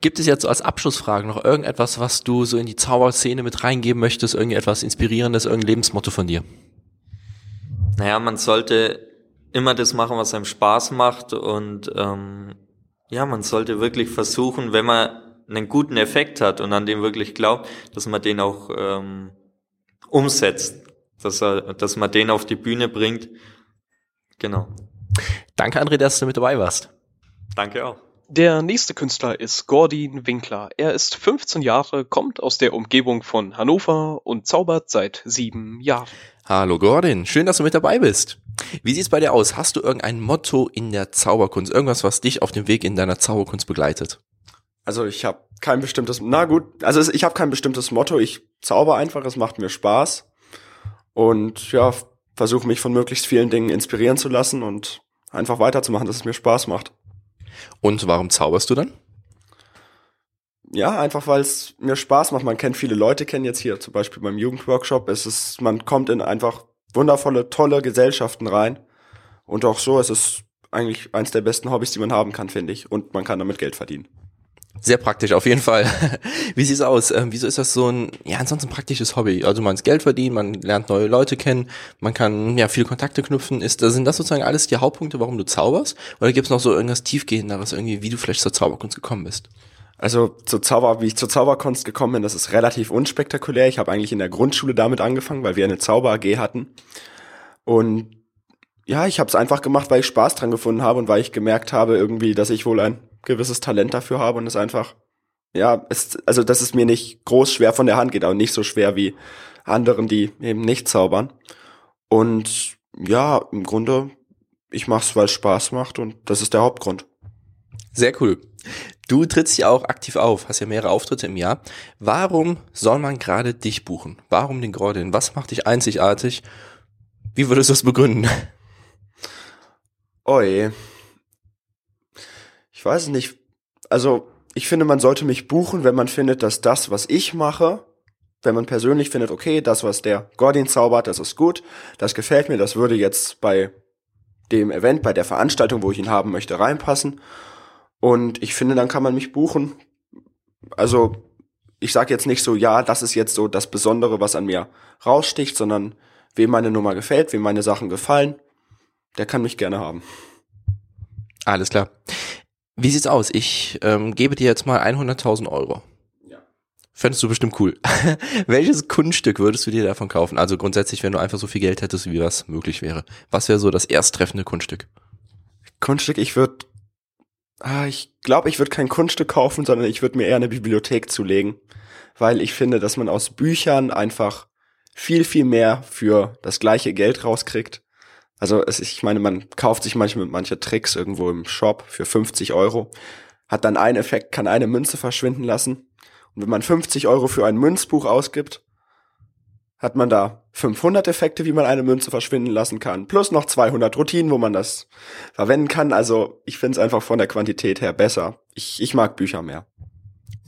S3: Gibt es jetzt so als Abschlussfrage noch irgendetwas, was du so in die Zauberszene mit reingeben möchtest? Irgendetwas Inspirierendes, irgendein Lebensmotto von dir?
S6: Naja, man sollte immer das machen, was einem Spaß macht und ähm, ja, man sollte wirklich versuchen, wenn man einen guten Effekt hat und an den wirklich glaubt, dass man den auch ähm, umsetzt, dass, er, dass man den auf die Bühne bringt. Genau.
S3: Danke, André, dass du mit dabei warst.
S6: Danke auch.
S2: Der nächste Künstler ist Gordin Winkler. Er ist 15 Jahre, kommt aus der Umgebung von Hannover und zaubert seit sieben Jahren.
S3: Hallo Gordon, schön, dass du mit dabei bist. Wie sieht's bei dir aus? Hast du irgendein Motto in der Zauberkunst? Irgendwas, was dich auf dem Weg in deiner Zauberkunst begleitet?
S7: Also ich habe kein bestimmtes, na gut, also ich habe kein bestimmtes Motto. Ich zauber einfach, es macht mir Spaß und ja, versuche mich von möglichst vielen Dingen inspirieren zu lassen und einfach weiterzumachen, dass es mir Spaß macht.
S3: Und warum zauberst du dann?
S7: Ja, einfach weil es mir Spaß macht. Man kennt viele Leute, kennen jetzt hier zum Beispiel beim Jugendworkshop. Es ist, man kommt in einfach wundervolle, tolle Gesellschaften rein und auch so, es ist eigentlich eins der besten Hobbys, die man haben kann, finde ich. Und man kann damit Geld verdienen.
S3: Sehr praktisch, auf jeden Fall. [laughs] Wie sieht's aus? Ähm, wieso ist das so ein, ja, ansonsten praktisches Hobby? Also man ist Geld verdienen, man lernt neue Leute kennen, man kann ja viele Kontakte knüpfen. Ist, sind das sozusagen alles die Hauptpunkte, warum du zauberst? Oder gibt's noch so irgendwas tiefgehenderes, irgendwie, wie du vielleicht zur Zauberkunst gekommen bist?
S7: Also zur Zauber, wie ich zur Zauberkunst gekommen bin, das ist relativ unspektakulär. Ich habe eigentlich in der Grundschule damit angefangen, weil wir eine Zauber AG hatten. Und ja, ich habe es einfach gemacht, weil ich Spaß dran gefunden habe und weil ich gemerkt habe irgendwie, dass ich wohl ein gewisses Talent dafür habe und es einfach ja, es, also dass es mir nicht groß schwer von der Hand geht, aber nicht so schwer wie anderen, die eben nicht zaubern. Und ja, im Grunde, ich mach's, weil es Spaß macht und das ist der Hauptgrund.
S3: Sehr cool. Du trittst ja auch aktiv auf, hast ja mehrere Auftritte im Jahr. Warum soll man gerade dich buchen? Warum den Gordon? Was macht dich einzigartig? Wie würdest du es begründen?
S7: Oi. Ich weiß es nicht. Also, ich finde, man sollte mich buchen, wenn man findet, dass das, was ich mache, wenn man persönlich findet, okay, das, was der Gordon zaubert, das ist gut, das gefällt mir, das würde jetzt bei dem Event, bei der Veranstaltung, wo ich ihn haben möchte, reinpassen. Und ich finde, dann kann man mich buchen. Also, ich sage jetzt nicht so, ja, das ist jetzt so das Besondere, was an mir raussticht, sondern wem meine Nummer gefällt, wem meine Sachen gefallen, der kann mich gerne haben.
S3: Alles klar. Wie sieht's aus? Ich ähm, gebe dir jetzt mal 100.000 Euro.
S7: Ja.
S3: Fändest du bestimmt cool. [laughs] Welches Kunststück würdest du dir davon kaufen? Also grundsätzlich, wenn du einfach so viel Geld hättest, wie was möglich wäre. Was wäre so das ersttreffende Kunststück?
S7: Kunststück, ich würde, ah, ich glaube, ich würde kein Kunststück kaufen, sondern ich würde mir eher eine Bibliothek zulegen, weil ich finde, dass man aus Büchern einfach viel, viel mehr für das gleiche Geld rauskriegt. Also es, ich meine, man kauft sich manchmal manche Tricks irgendwo im Shop für 50 Euro, hat dann einen Effekt, kann eine Münze verschwinden lassen. Und wenn man 50 Euro für ein Münzbuch ausgibt, hat man da 500 Effekte, wie man eine Münze verschwinden lassen kann, plus noch 200 Routinen, wo man das verwenden kann. Also ich finde es einfach von der Quantität her besser. Ich, ich mag Bücher mehr.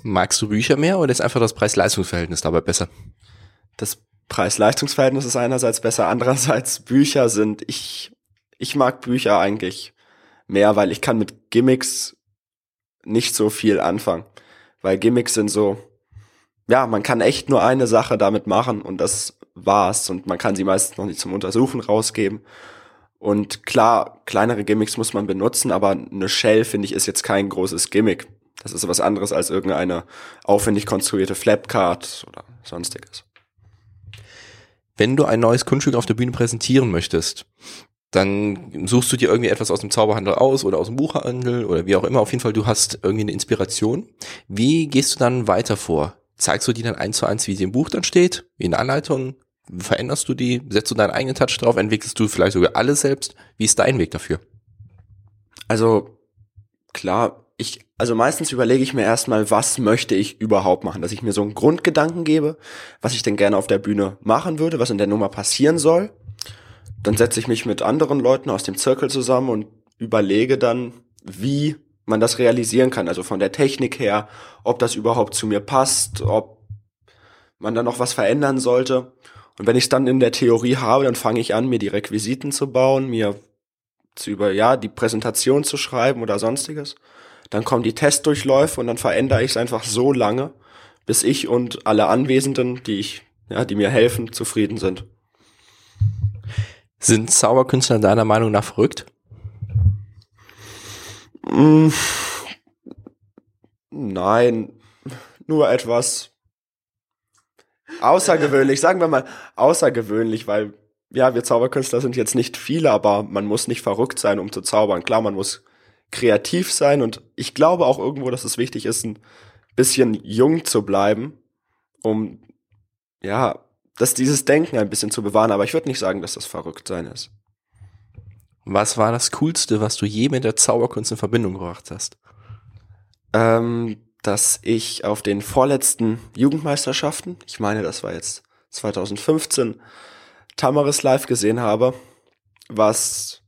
S3: Magst du Bücher mehr oder ist einfach das Preis-Leistungs-Verhältnis dabei besser?
S7: Das Preis-Leistungs-Verhältnis ist einerseits besser, andererseits Bücher sind, ich, ich mag Bücher eigentlich mehr, weil ich kann mit Gimmicks nicht so viel anfangen. Weil Gimmicks sind so, ja, man kann echt nur eine Sache damit machen und das war's. Und man kann sie meistens noch nicht zum Untersuchen rausgeben. Und klar, kleinere Gimmicks muss man benutzen, aber eine Shell, finde ich, ist jetzt kein großes Gimmick. Das ist was anderes als irgendeine aufwendig konstruierte Flapcard oder sonstiges.
S3: Wenn du ein neues Kunststück auf der Bühne präsentieren möchtest, dann suchst du dir irgendwie etwas aus dem Zauberhandel aus oder aus dem Buchhandel oder wie auch immer. Auf jeden Fall, du hast irgendwie eine Inspiration. Wie gehst du dann weiter vor? Zeigst du die dann eins zu eins, wie sie im Buch dann steht, wie in der Anleitung? Veränderst du die? Setzt du deinen eigenen Touch drauf? Entwickelst du vielleicht sogar alles selbst? Wie ist dein Weg dafür?
S7: Also klar, ich, also meistens überlege ich mir erstmal, was möchte ich überhaupt machen, dass ich mir so einen Grundgedanken gebe, was ich denn gerne auf der Bühne machen würde, was in der Nummer passieren soll. Dann setze ich mich mit anderen Leuten aus dem Zirkel zusammen und überlege dann, wie man das realisieren kann, also von der Technik her, ob das überhaupt zu mir passt, ob man da noch was verändern sollte. Und wenn ich es dann in der Theorie habe, dann fange ich an, mir die Requisiten zu bauen, mir zu über, ja, die Präsentation zu schreiben oder sonstiges. Dann kommen die Testdurchläufe und dann verändere ich es einfach so lange, bis ich und alle Anwesenden, die ich, ja, die mir helfen, zufrieden sind.
S3: Sind Zauberkünstler deiner Meinung nach verrückt?
S7: Mm, nein, nur etwas außergewöhnlich, sagen wir mal außergewöhnlich, weil ja, wir Zauberkünstler sind jetzt nicht viele, aber man muss nicht verrückt sein, um zu zaubern. Klar, man muss kreativ sein und ich glaube auch irgendwo, dass es wichtig ist, ein bisschen jung zu bleiben, um ja, dass dieses Denken ein bisschen zu bewahren, aber ich würde nicht sagen, dass das verrückt sein ist.
S3: Was war das Coolste, was du je mit der Zauberkunst in Verbindung gebracht hast?
S7: Ähm, dass ich auf den vorletzten Jugendmeisterschaften, ich meine, das war jetzt 2015, Tamaris live gesehen habe, was,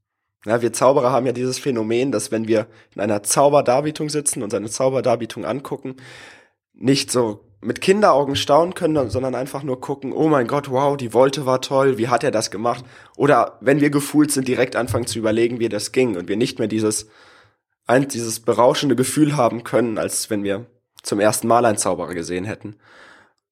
S7: ja, wir Zauberer haben ja dieses Phänomen, dass wenn wir in einer Zauberdarbietung sitzen und seine Zauberdarbietung angucken, nicht so mit Kinderaugen staunen können, sondern einfach nur gucken, oh mein Gott, wow, die Wolte war toll, wie hat er das gemacht? Oder wenn wir gefühlt sind, direkt anfangen zu überlegen, wie das ging und wir nicht mehr dieses, dieses berauschende Gefühl haben können, als wenn wir zum ersten Mal einen Zauberer gesehen hätten.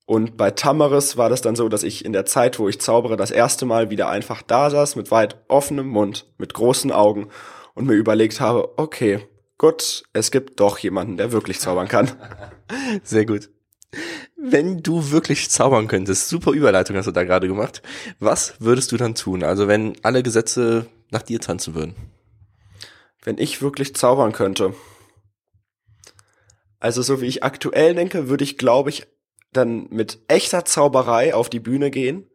S7: Und bei Tamaris war das dann so, dass ich in der Zeit, wo ich zaubere, das erste Mal wieder einfach da saß, mit weit offenem Mund, mit großen Augen und mir überlegt habe, okay, gut, es gibt doch jemanden, der wirklich zaubern kann. [laughs]
S3: Sehr gut. Wenn du wirklich zaubern könntest, super Überleitung hast du da gerade gemacht, was würdest du dann tun? Also wenn alle Gesetze nach dir tanzen würden?
S7: Wenn ich wirklich zaubern könnte. Also so wie ich aktuell denke, würde ich, glaube ich, dann mit echter Zauberei auf die Bühne gehen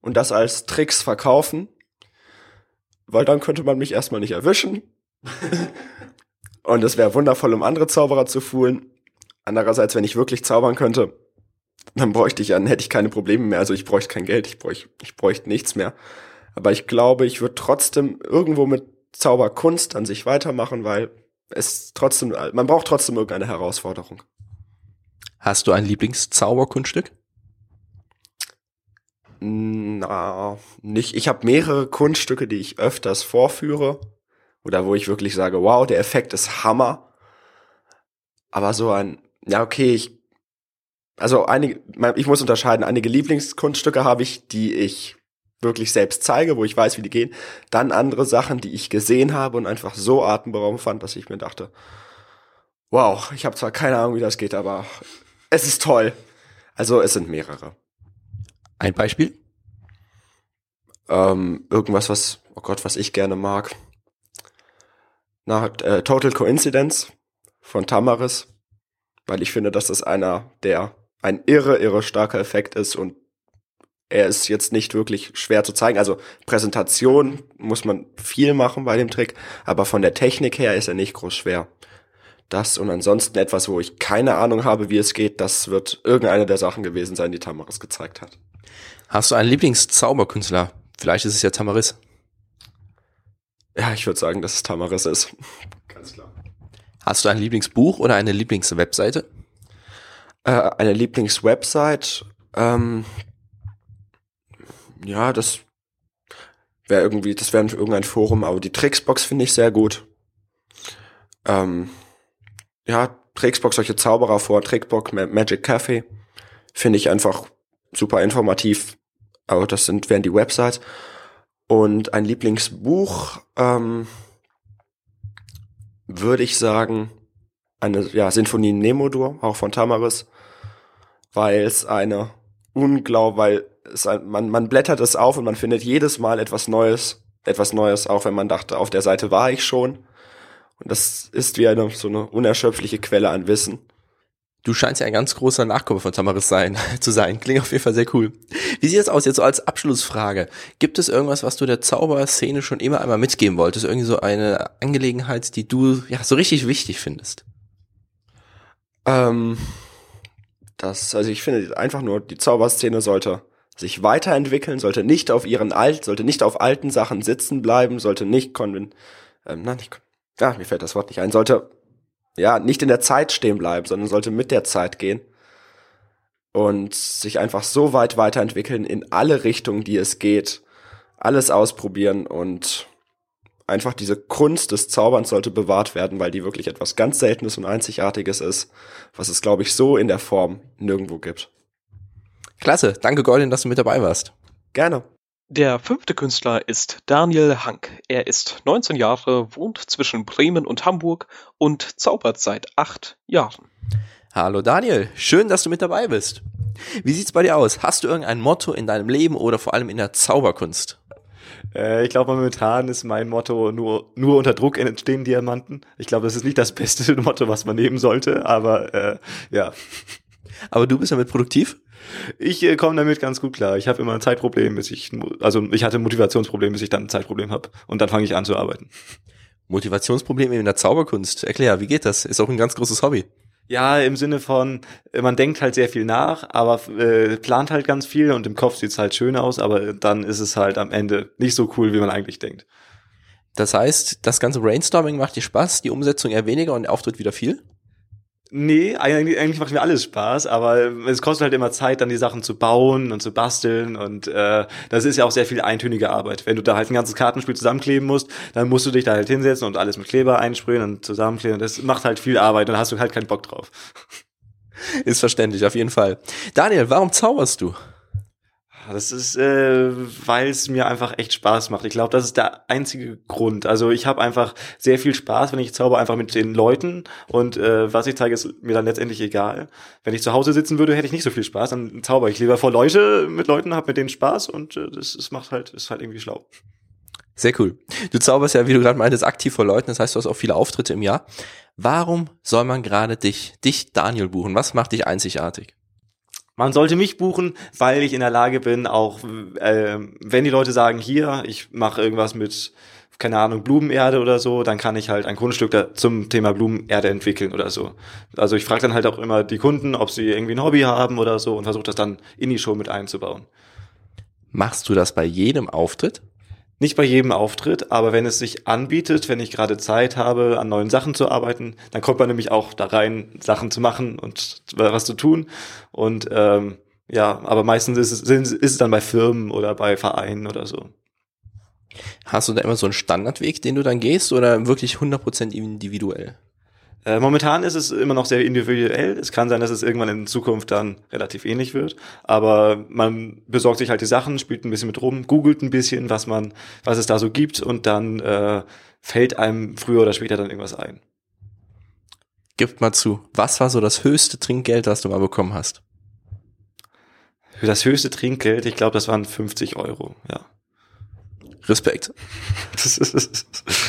S7: und das als Tricks verkaufen, weil dann könnte man mich erstmal nicht erwischen. [laughs] und es wäre wundervoll, um andere Zauberer zu foolen. Andererseits, wenn ich wirklich zaubern könnte, dann bräuchte ich ja, dann hätte ich keine Probleme mehr. Also ich bräuchte kein Geld, ich bräuchte, ich bräuchte nichts mehr. Aber ich glaube, ich würde trotzdem irgendwo mit Zauberkunst an sich weitermachen, weil es trotzdem, man braucht trotzdem irgendeine Herausforderung.
S3: Hast du ein Lieblingszauberkunststück?
S7: Na, nicht. Ich habe mehrere Kunststücke, die ich öfters vorführe oder wo ich wirklich sage, wow, der Effekt ist Hammer. Aber so ein, ja okay, ich, also einige, ich muss unterscheiden. Einige Lieblingskunststücke habe ich, die ich wirklich selbst zeige, wo ich weiß, wie die gehen. Dann andere Sachen, die ich gesehen habe und einfach so atemberaubend fand, dass ich mir dachte, wow, ich habe zwar keine Ahnung, wie das geht, aber es ist toll. Also es sind mehrere.
S3: Ein Beispiel?
S7: Ähm, irgendwas, was, oh Gott, was ich gerne mag. Na, äh, Total Coincidence von Tamaris, weil ich finde, dass das einer der ein irre, irre starker Effekt ist und er ist jetzt nicht wirklich schwer zu zeigen. Also Präsentation muss man viel machen bei dem Trick, aber von der Technik her ist er nicht groß schwer. Das und ansonsten etwas, wo ich keine Ahnung habe, wie es geht, das wird irgendeine der Sachen gewesen sein, die Tamaris gezeigt hat.
S3: Hast du einen Lieblingszauberkünstler? Vielleicht ist es ja Tamaris.
S7: Ja, ich würde sagen, dass es Tamaris ist. [laughs] Ganz klar.
S3: Hast du ein Lieblingsbuch oder eine Lieblingswebseite?
S7: Äh, eine Lieblingswebsite, ähm, ja, das wäre irgendwie, das wäre irgendein Forum, aber die Tricksbox finde ich sehr gut. Ähm, ja, Tricksbox, solche Zauberer vor, Trickbox, Ma- Magic Cafe, finde ich einfach super informativ. Aber das sind, wären die Websites. Und ein Lieblingsbuch, ähm, würde ich sagen, eine, ja, Sinfonie Nemodur, auch von Tamaris, weil es eine unglaublich, weil es, ein- man, man blättert es auf und man findet jedes Mal etwas Neues, etwas Neues, auch wenn man dachte, auf der Seite war ich schon. Und das ist wie eine, so eine unerschöpfliche Quelle an Wissen.
S3: Du scheinst ja ein ganz großer Nachkomme von Tamaris sein, [laughs] zu sein. Klingt auf jeden Fall sehr cool. Wie sieht es aus jetzt so als Abschlussfrage? Gibt es irgendwas, was du der Zauberszene schon immer einmal mitgeben wolltest? Irgendwie so eine Angelegenheit, die du ja so richtig wichtig findest?
S7: Ähm, das, also ich finde einfach nur, die Zauberszene sollte sich weiterentwickeln, sollte nicht auf ihren alt, sollte nicht auf alten Sachen sitzen bleiben, sollte nicht konven, ähm, nein, nicht, kon- ja, mir fällt das Wort nicht ein, sollte, ja, nicht in der Zeit stehen bleiben, sondern sollte mit der Zeit gehen und sich einfach so weit weiterentwickeln in alle Richtungen, die es geht, alles ausprobieren und einfach diese Kunst des Zauberns sollte bewahrt werden, weil die wirklich etwas ganz Seltenes und Einzigartiges ist, was es, glaube ich, so in der Form nirgendwo gibt.
S3: Klasse, danke Gordon, dass du mit dabei warst.
S7: Gerne.
S2: Der fünfte Künstler ist Daniel Hank. Er ist 19 Jahre, wohnt zwischen Bremen und Hamburg und zaubert seit acht Jahren.
S3: Hallo Daniel, schön, dass du mit dabei bist. Wie sieht's bei dir aus? Hast du irgendein Motto in deinem Leben oder vor allem in der Zauberkunst?
S8: Äh, ich glaube, momentan ist mein Motto nur, nur unter Druck entstehen Diamanten. Ich glaube, das ist nicht das beste [laughs] Motto, was man nehmen sollte, aber äh, ja.
S3: Aber du bist damit produktiv?
S8: Ich äh, komme damit ganz gut klar. Ich habe immer ein Zeitproblem, bis ich, also ich hatte ein Motivationsproblem, bis ich dann ein Zeitproblem habe. Und dann fange ich an zu arbeiten.
S3: Motivationsprobleme in der Zauberkunst. Erklär, wie geht das? Ist auch ein ganz großes Hobby.
S8: Ja, im Sinne von, äh, man denkt halt sehr viel nach, aber äh, plant halt ganz viel und im Kopf sieht's halt schön aus, aber dann ist es halt am Ende nicht so cool, wie man eigentlich denkt.
S3: Das heißt, das ganze Brainstorming macht dir Spaß, die Umsetzung eher weniger und der Auftritt wieder viel?
S8: Nee, eigentlich, eigentlich macht mir alles Spaß, aber es kostet halt immer Zeit, dann die Sachen zu bauen und zu basteln und äh, das ist ja auch sehr viel eintönige Arbeit. Wenn du da halt ein ganzes Kartenspiel zusammenkleben musst, dann musst du dich da halt hinsetzen und alles mit Kleber einsprühen und zusammenkleben. Das macht halt viel Arbeit und hast du halt keinen Bock drauf.
S3: Ist verständlich, auf jeden Fall. Daniel, warum zauberst du?
S8: Das ist, äh, weil es mir einfach echt Spaß macht. Ich glaube, das ist der einzige Grund. Also ich habe einfach sehr viel Spaß, wenn ich zauber, einfach mit den Leuten und äh, was ich zeige, ist mir dann letztendlich egal. Wenn ich zu Hause sitzen würde, hätte ich nicht so viel Spaß. Dann zauber ich lieber vor Leute mit Leuten, hab mit denen Spaß und äh, das, das macht halt, ist halt irgendwie schlau.
S3: Sehr cool. Du zauberst ja, wie du gerade meintest, aktiv vor Leuten. Das heißt, du hast auch viele Auftritte im Jahr. Warum soll man gerade dich, dich Daniel buchen? Was macht dich einzigartig?
S8: Man sollte mich buchen, weil ich in der Lage bin, auch äh, wenn die Leute sagen, hier, ich mache irgendwas mit, keine Ahnung, Blumenerde oder so, dann kann ich halt ein Grundstück da zum Thema Blumenerde entwickeln oder so. Also ich frage dann halt auch immer die Kunden, ob sie irgendwie ein Hobby haben oder so und versuche das dann in die Show mit einzubauen.
S3: Machst du das bei jedem Auftritt?
S8: Nicht bei jedem Auftritt, aber wenn es sich anbietet, wenn ich gerade Zeit habe, an neuen Sachen zu arbeiten, dann kommt man nämlich auch da rein, Sachen zu machen und was zu tun. Und ähm, ja, aber meistens ist es, ist es dann bei Firmen oder bei Vereinen oder so.
S3: Hast du da immer so einen Standardweg, den du dann gehst oder wirklich 100% individuell?
S8: Äh, momentan ist es immer noch sehr individuell. Es kann sein, dass es irgendwann in Zukunft dann relativ ähnlich wird. Aber man besorgt sich halt die Sachen, spielt ein bisschen mit rum, googelt ein bisschen, was man, was es da so gibt und dann äh, fällt einem früher oder später dann irgendwas ein.
S3: Gib mal zu, was war so das höchste Trinkgeld, das du mal bekommen hast?
S8: Für das höchste Trinkgeld, ich glaube, das waren 50 Euro, ja.
S3: Respekt. [laughs]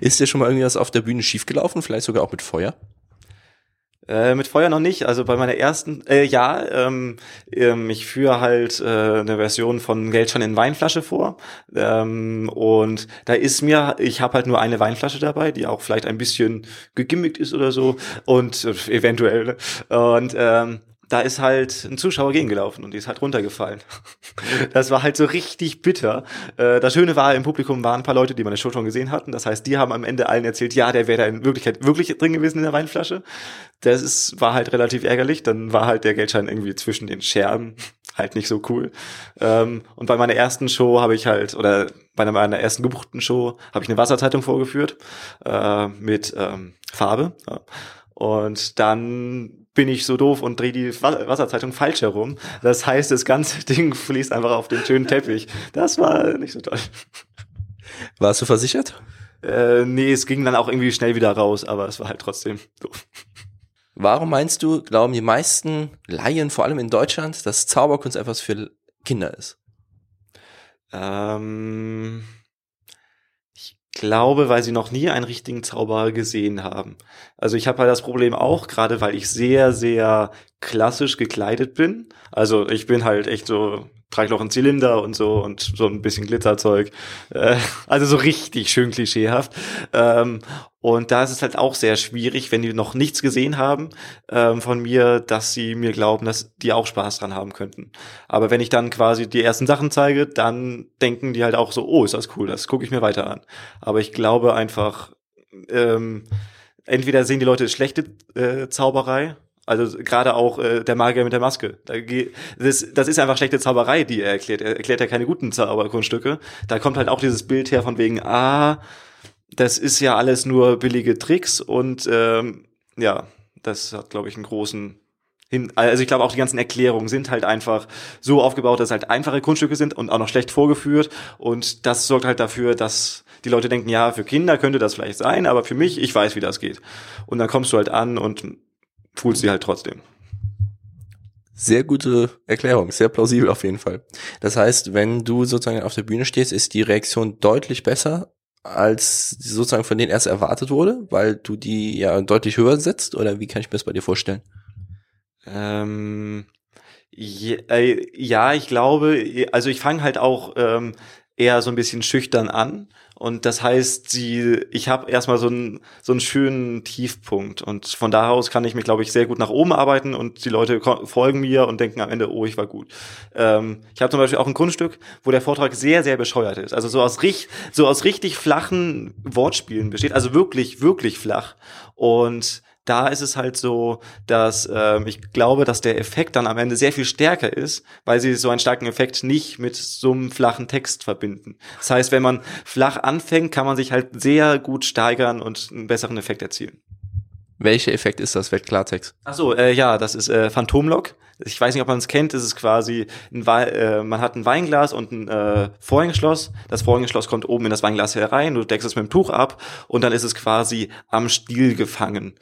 S8: Ist,
S3: dir schon mal irgendwas auf der Bühne schiefgelaufen? Vielleicht sogar auch mit Feuer?
S8: Äh, mit Feuer noch nicht. Also bei meiner ersten, äh, ja, ähm, ähm, ich führe halt äh, eine Version von Geldschein in Weinflasche vor. Ähm, und da ist mir, ich habe halt nur eine Weinflasche dabei, die auch vielleicht ein bisschen gegimmickt ist oder so. Und äh, eventuell. ne? Und ähm, da ist halt ein Zuschauer gegengelaufen und die ist halt runtergefallen. [laughs] Das war halt so richtig bitter. Äh, Das Schöne war, im Publikum waren ein paar Leute, die meine Show schon gesehen hatten. Das heißt, die haben am Ende allen erzählt, ja, der wäre da in Wirklichkeit wirklich drin gewesen in der Weinflasche. Das ist, war halt relativ ärgerlich. Dann war halt der Geldschein irgendwie zwischen den Scherben. halt nicht so cool. Ähm, und bei meiner ersten Show habe ich halt, oder bei meiner ersten gebuchten Show habe ich eine Wasserzeitung vorgeführt äh, mit ähm, Farbe. Und dann bin ich so doof und drehe die Wa- Wasserzeitung falsch herum. Das heißt, das ganze [laughs] Ding fließt einfach auf den schönen Teppich. Das war nicht so toll.
S3: Warst du versichert?
S8: Äh, nee, es ging dann auch irgendwie schnell wieder raus, aber es war halt trotzdem doof.
S3: Warum meinst du, glauben die meisten Laien, vor allem in Deutschland, dass Zauberkunst etwas für Kinder ist?
S8: Ähm, glaube, weil sie noch nie einen richtigen Zauberer gesehen haben. Also ich habe halt das Problem auch, gerade weil ich sehr, sehr klassisch gekleidet bin. Also ich bin halt echt so, trage noch einen Zylinder und so und so ein bisschen Glitzerzeug. Äh, also so richtig schön klischeehaft. Ähm, und da ist es halt auch sehr schwierig, wenn die noch nichts gesehen haben ähm, von mir, dass sie mir glauben, dass die auch Spaß dran haben könnten. Aber wenn ich dann quasi die ersten Sachen zeige, dann denken die halt auch so, oh, ist das cool, das gucke ich mir weiter an. Aber ich glaube einfach, ähm, entweder sehen die Leute schlechte äh, Zauberei, also gerade auch äh, der Magier mit der Maske. Da Das, das ist einfach schlechte Zauberei, die er erklärt. Er erklärt ja keine guten Zauberkunststücke. Da kommt halt auch dieses Bild her von wegen, ah, das ist ja alles nur billige Tricks und ähm, ja, das hat, glaube ich, einen großen hin. Also ich glaube auch die ganzen Erklärungen sind halt einfach so aufgebaut, dass halt einfache Kunststücke sind und auch noch schlecht vorgeführt und das sorgt halt dafür, dass die Leute denken, ja, für Kinder könnte das vielleicht sein, aber für mich, ich weiß, wie das geht. Und dann kommst du halt an und fühlst sie halt trotzdem.
S3: Sehr gute Erklärung, sehr plausibel auf jeden Fall. Das heißt, wenn du sozusagen auf der Bühne stehst, ist die Reaktion deutlich besser, als sozusagen von denen erst erwartet wurde, weil du die ja deutlich höher setzt, oder wie kann ich mir das bei dir vorstellen?
S8: Ähm, je, äh, ja, ich glaube, also ich fange halt auch ähm, eher so ein bisschen schüchtern an. Und das heißt, sie, ich habe erstmal so einen so einen schönen Tiefpunkt und von da aus kann ich mich, glaube ich, sehr gut nach oben arbeiten und die Leute folgen mir und denken am Ende, oh, ich war gut. Ähm, ich habe zum Beispiel auch ein Kunststück, wo der Vortrag sehr, sehr bescheuert ist. Also so aus, richt, so aus richtig flachen Wortspielen besteht, also wirklich, wirklich flach. Und da ist es halt so, dass ähm, ich glaube, dass der Effekt dann am Ende sehr viel stärker ist, weil sie so einen starken Effekt nicht mit so einem flachen Text verbinden. Das heißt, wenn man flach anfängt, kann man sich halt sehr gut steigern und einen besseren Effekt erzielen.
S3: Welcher Effekt ist das, Welt Klartext?
S8: Ach so, äh, ja, das ist äh, Phantomlock. Ich weiß nicht, ob man es kennt. Es ist quasi, ein Wei äh, man hat ein Weinglas und ein äh, Vorhängeschloss. Das Vorhängeschloss kommt oben in das Weinglas herein. Du deckst es mit dem Tuch ab und dann ist es quasi am Stiel gefangen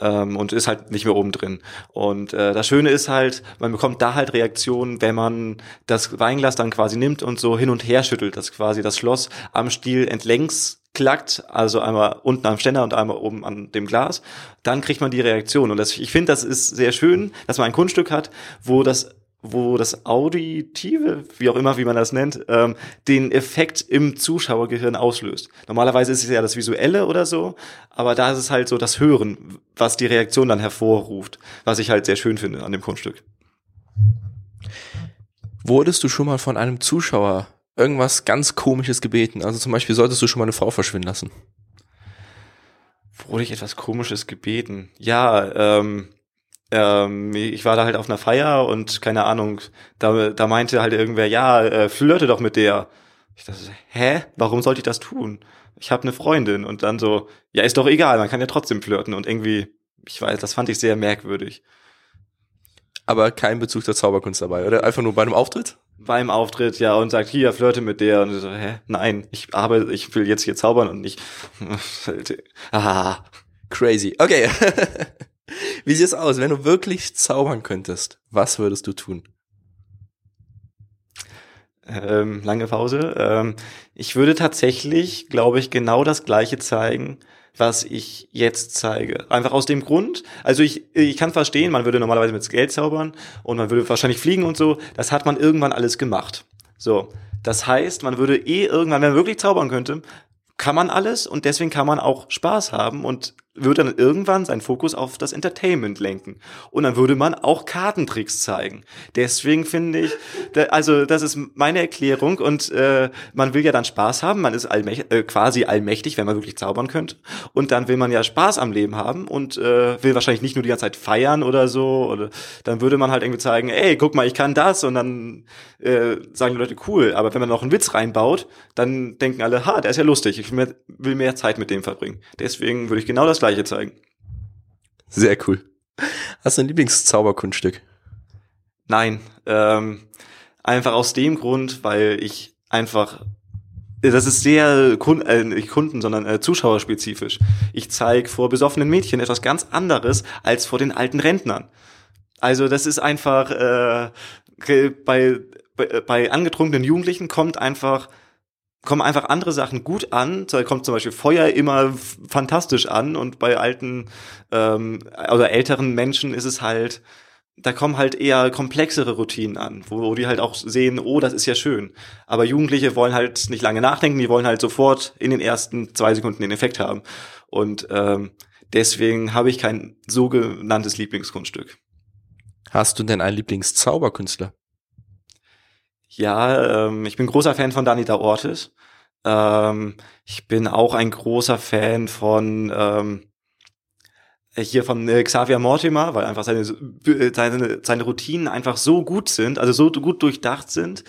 S8: ähm, und ist halt nicht mehr oben drin. Und äh, das Schöne ist halt, man bekommt da halt Reaktionen, wenn man das Weinglas dann quasi nimmt und so hin und her schüttelt, dass quasi das Schloss am Stiel entlängs klackt, also einmal unten am Ständer und einmal oben an dem Glas, dann kriegt man die Reaktion. Und das, ich finde, das ist sehr schön, dass man ein Kunststück hat, wo das wo das Auditive, wie auch immer, wie man das nennt, ähm, den Effekt im Zuschauergehirn auslöst. Normalerweise ist es ja das Visuelle oder so, aber da ist es halt so das Hören, was die Reaktion dann hervorruft, was ich halt sehr schön finde an dem Kunststück.
S3: Wurdest du schon mal von einem Zuschauer irgendwas ganz Komisches gebeten? Also zum Beispiel solltest du schon mal eine Frau verschwinden lassen.
S8: Wurde ich etwas Komisches gebeten? Ja, ähm, ähm, ich war da halt auf einer Feier und keine Ahnung, da, da meinte halt irgendwer, ja, äh, flirte doch mit der. Ich dachte, so, hä? Warum sollte ich das tun? Ich habe eine Freundin und dann so, ja, ist doch egal, man kann ja trotzdem flirten und irgendwie, ich weiß, das fand ich sehr merkwürdig.
S3: Aber kein Bezug zur Zauberkunst dabei, oder? Einfach nur bei einem Auftritt?
S8: Beim Auftritt, ja, und sagt, hier, flirte mit der und so, hä? Nein, ich arbeite, ich will jetzt hier zaubern und nicht. [laughs] ah.
S3: Crazy. Okay. [laughs] [laughs] Wie sieht's aus? Wenn du wirklich zaubern könntest, was würdest du tun?
S8: ähm, lange Pause. Ähm, ich würde tatsächlich, glaube ich, genau das Gleiche zeigen, was ich jetzt zeige. Einfach aus dem Grund, also ich, ich kann verstehen, man würde normalerweise mit Geld zaubern und man würde wahrscheinlich fliegen und so. Das hat man irgendwann alles gemacht. So. Das heißt, man würde eh irgendwann, wenn man wirklich zaubern könnte, kann man alles und deswegen kann man auch Spaß haben und würde dann irgendwann seinen Fokus auf das Entertainment lenken. Und dann würde man auch Kartentricks zeigen. Deswegen finde ich, da, also das ist meine Erklärung und äh, man will ja dann Spaß haben, man ist allmächt, äh, quasi allmächtig, wenn man wirklich zaubern könnte. Und dann will man ja Spaß am Leben haben und äh, will wahrscheinlich nicht nur die ganze Zeit feiern oder so. Oder dann würde man halt irgendwie zeigen, ey, guck mal, ich kann das und dann äh, sagen die Leute cool. Aber wenn man noch einen Witz reinbaut, dann denken alle, ha, der ist ja lustig, ich will mehr, will mehr Zeit mit dem verbringen. Deswegen würde ich genau das gleiche zeigen.
S3: Sehr cool. Hast du ein Lieblingszauberkunststück?
S8: Nein, ähm, einfach aus dem Grund, weil ich einfach das ist sehr Kunden, äh, nicht Kunden, sondern äh, zuschauerspezifisch. Ich zeige vor besoffenen Mädchen etwas ganz anderes als vor den alten Rentnern. Also das ist einfach äh, bei, bei, bei angetrunkenen Jugendlichen kommt einfach kommen einfach andere Sachen gut an. Da kommt zum Beispiel Feuer immer fantastisch an und bei alten ähm, oder älteren Menschen ist es halt da kommen halt eher komplexere Routinen an, wo, wo die halt auch sehen, oh, das ist ja schön. Aber Jugendliche wollen halt nicht lange nachdenken, die wollen halt sofort in den ersten zwei Sekunden den Effekt haben. Und ähm, deswegen habe ich kein sogenanntes Lieblingskunststück.
S3: Hast du denn einen Lieblingszauberkünstler?
S8: Ja, ähm, ich bin großer Fan von Danita Ortiz. Ähm, ich bin auch ein großer Fan von ähm, äh, hier von äh, Xavier Mortimer, weil einfach seine, äh, seine, seine Routinen einfach so gut sind, also so gut durchdacht sind.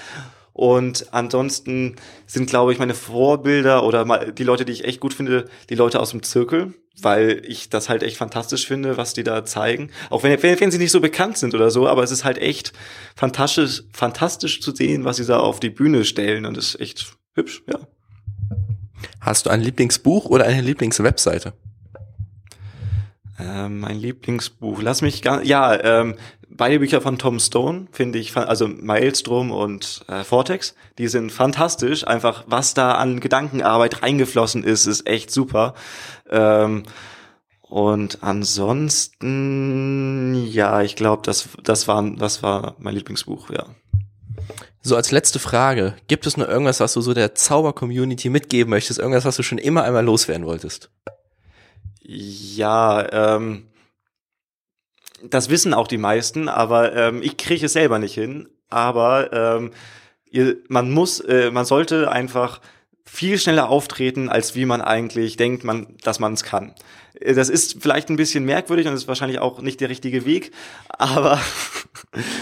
S8: Und ansonsten sind, glaube ich, meine Vorbilder oder mal die Leute, die ich echt gut finde, die Leute aus dem Zirkel, weil ich das halt echt fantastisch finde, was die da zeigen. Auch wenn, wenn, wenn sie nicht so bekannt sind oder so, aber es ist halt echt fantastisch, fantastisch zu sehen, was sie da auf die Bühne stellen und das ist echt hübsch, ja.
S3: Hast du ein Lieblingsbuch oder eine Lieblingswebseite?
S8: Ähm, mein Lieblingsbuch. Lass mich gar, ja, ähm, beide Bücher von Tom Stone finde ich, also Maelstrom und äh, Vortex, die sind fantastisch. Einfach, was da an Gedankenarbeit reingeflossen ist, ist echt super. Ähm, und ansonsten, ja, ich glaube, das, das war, das war mein Lieblingsbuch, ja.
S3: So als letzte Frage, gibt es noch irgendwas, was du so der Zauber-Community mitgeben möchtest? Irgendwas, was du schon immer einmal loswerden wolltest?
S8: Ja, ähm, das wissen auch die meisten, aber ähm, ich kriege es selber nicht hin. Aber ähm, ihr, man muss, äh, man sollte einfach viel schneller auftreten, als wie man eigentlich denkt, man, dass man es kann. Äh, das ist vielleicht ein bisschen merkwürdig und ist wahrscheinlich auch nicht der richtige Weg, [laughs] aber,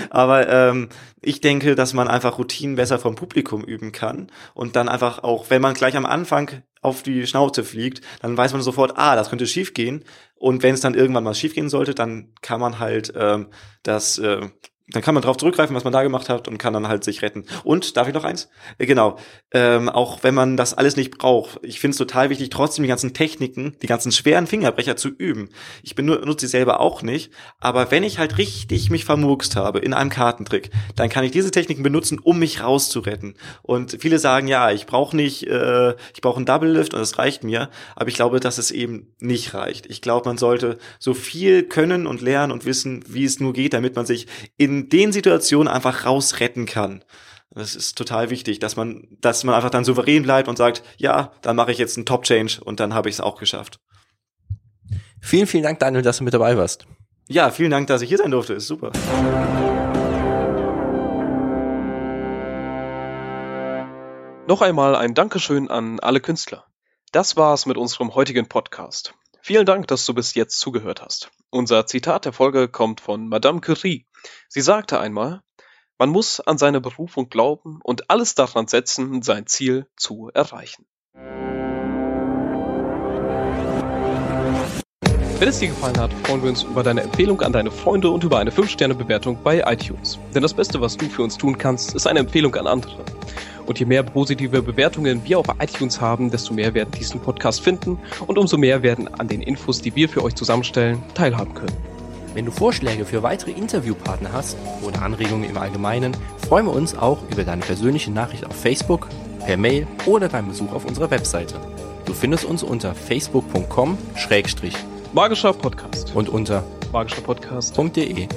S8: aber ähm, ich denke, dass man einfach Routinen besser vom Publikum üben kann und dann einfach auch, wenn man gleich am Anfang auf die Schnauze fliegt, dann weiß man sofort, ah, das könnte schief gehen. Und wenn es dann irgendwann mal schief gehen sollte, dann kann man halt ähm, das äh, dann kann man darauf zurückgreifen, was man da gemacht hat und kann dann halt sich retten. Und, darf ich noch eins? Äh, genau, ähm, auch wenn man das alles nicht braucht, ich finde es total wichtig, trotzdem die ganzen Techniken, die ganzen schweren Fingerbrecher zu üben. Ich benutze sie selber auch nicht, aber wenn ich halt richtig mich vermurkst habe in einem Kartentrick, dann kann ich diese Techniken benutzen, um mich rauszuretten. Und viele sagen, ja, ich brauche nicht, äh, ich brauche einen Double Lift und das reicht mir, aber ich glaube, dass es eben nicht reicht. Ich glaube, man sollte so viel können und lernen und wissen, wie es nur geht, damit man sich in den Situationen einfach rausretten kann. Das ist total wichtig, dass man, dass man einfach dann souverän bleibt und sagt, ja, dann mache ich jetzt einen Top-Change und dann habe ich es auch geschafft.
S3: Vielen, vielen Dank, Daniel, dass du mit dabei warst.
S8: Ja, vielen Dank, dass ich hier sein durfte. Ist super.
S2: Noch einmal ein Dankeschön an alle Künstler. Das war's mit unserem heutigen Podcast. Vielen Dank, dass du bis jetzt zugehört hast. Unser Zitat der Folge kommt von Madame Curie. Sie sagte einmal, man muss an seine Berufung glauben und alles daran setzen, sein Ziel zu erreichen. Wenn es dir gefallen hat, freuen wir uns über deine Empfehlung an deine Freunde und über eine 5-Sterne-Bewertung bei iTunes. Denn das Beste, was du für uns tun kannst, ist eine Empfehlung an andere. Und je mehr positive Bewertungen wir auf iTunes haben, desto mehr werden diesen Podcast finden und umso mehr werden an den Infos, die wir für euch zusammenstellen, teilhaben können.
S3: Wenn du Vorschläge für weitere Interviewpartner hast oder Anregungen im Allgemeinen, freuen wir uns auch über deine persönliche Nachricht auf Facebook, per Mail oder deinen Besuch auf unserer Webseite. Du findest uns unter facebook.com
S2: Magischer Podcast
S3: und unter
S2: magischerpodcast.de.
S3: .de.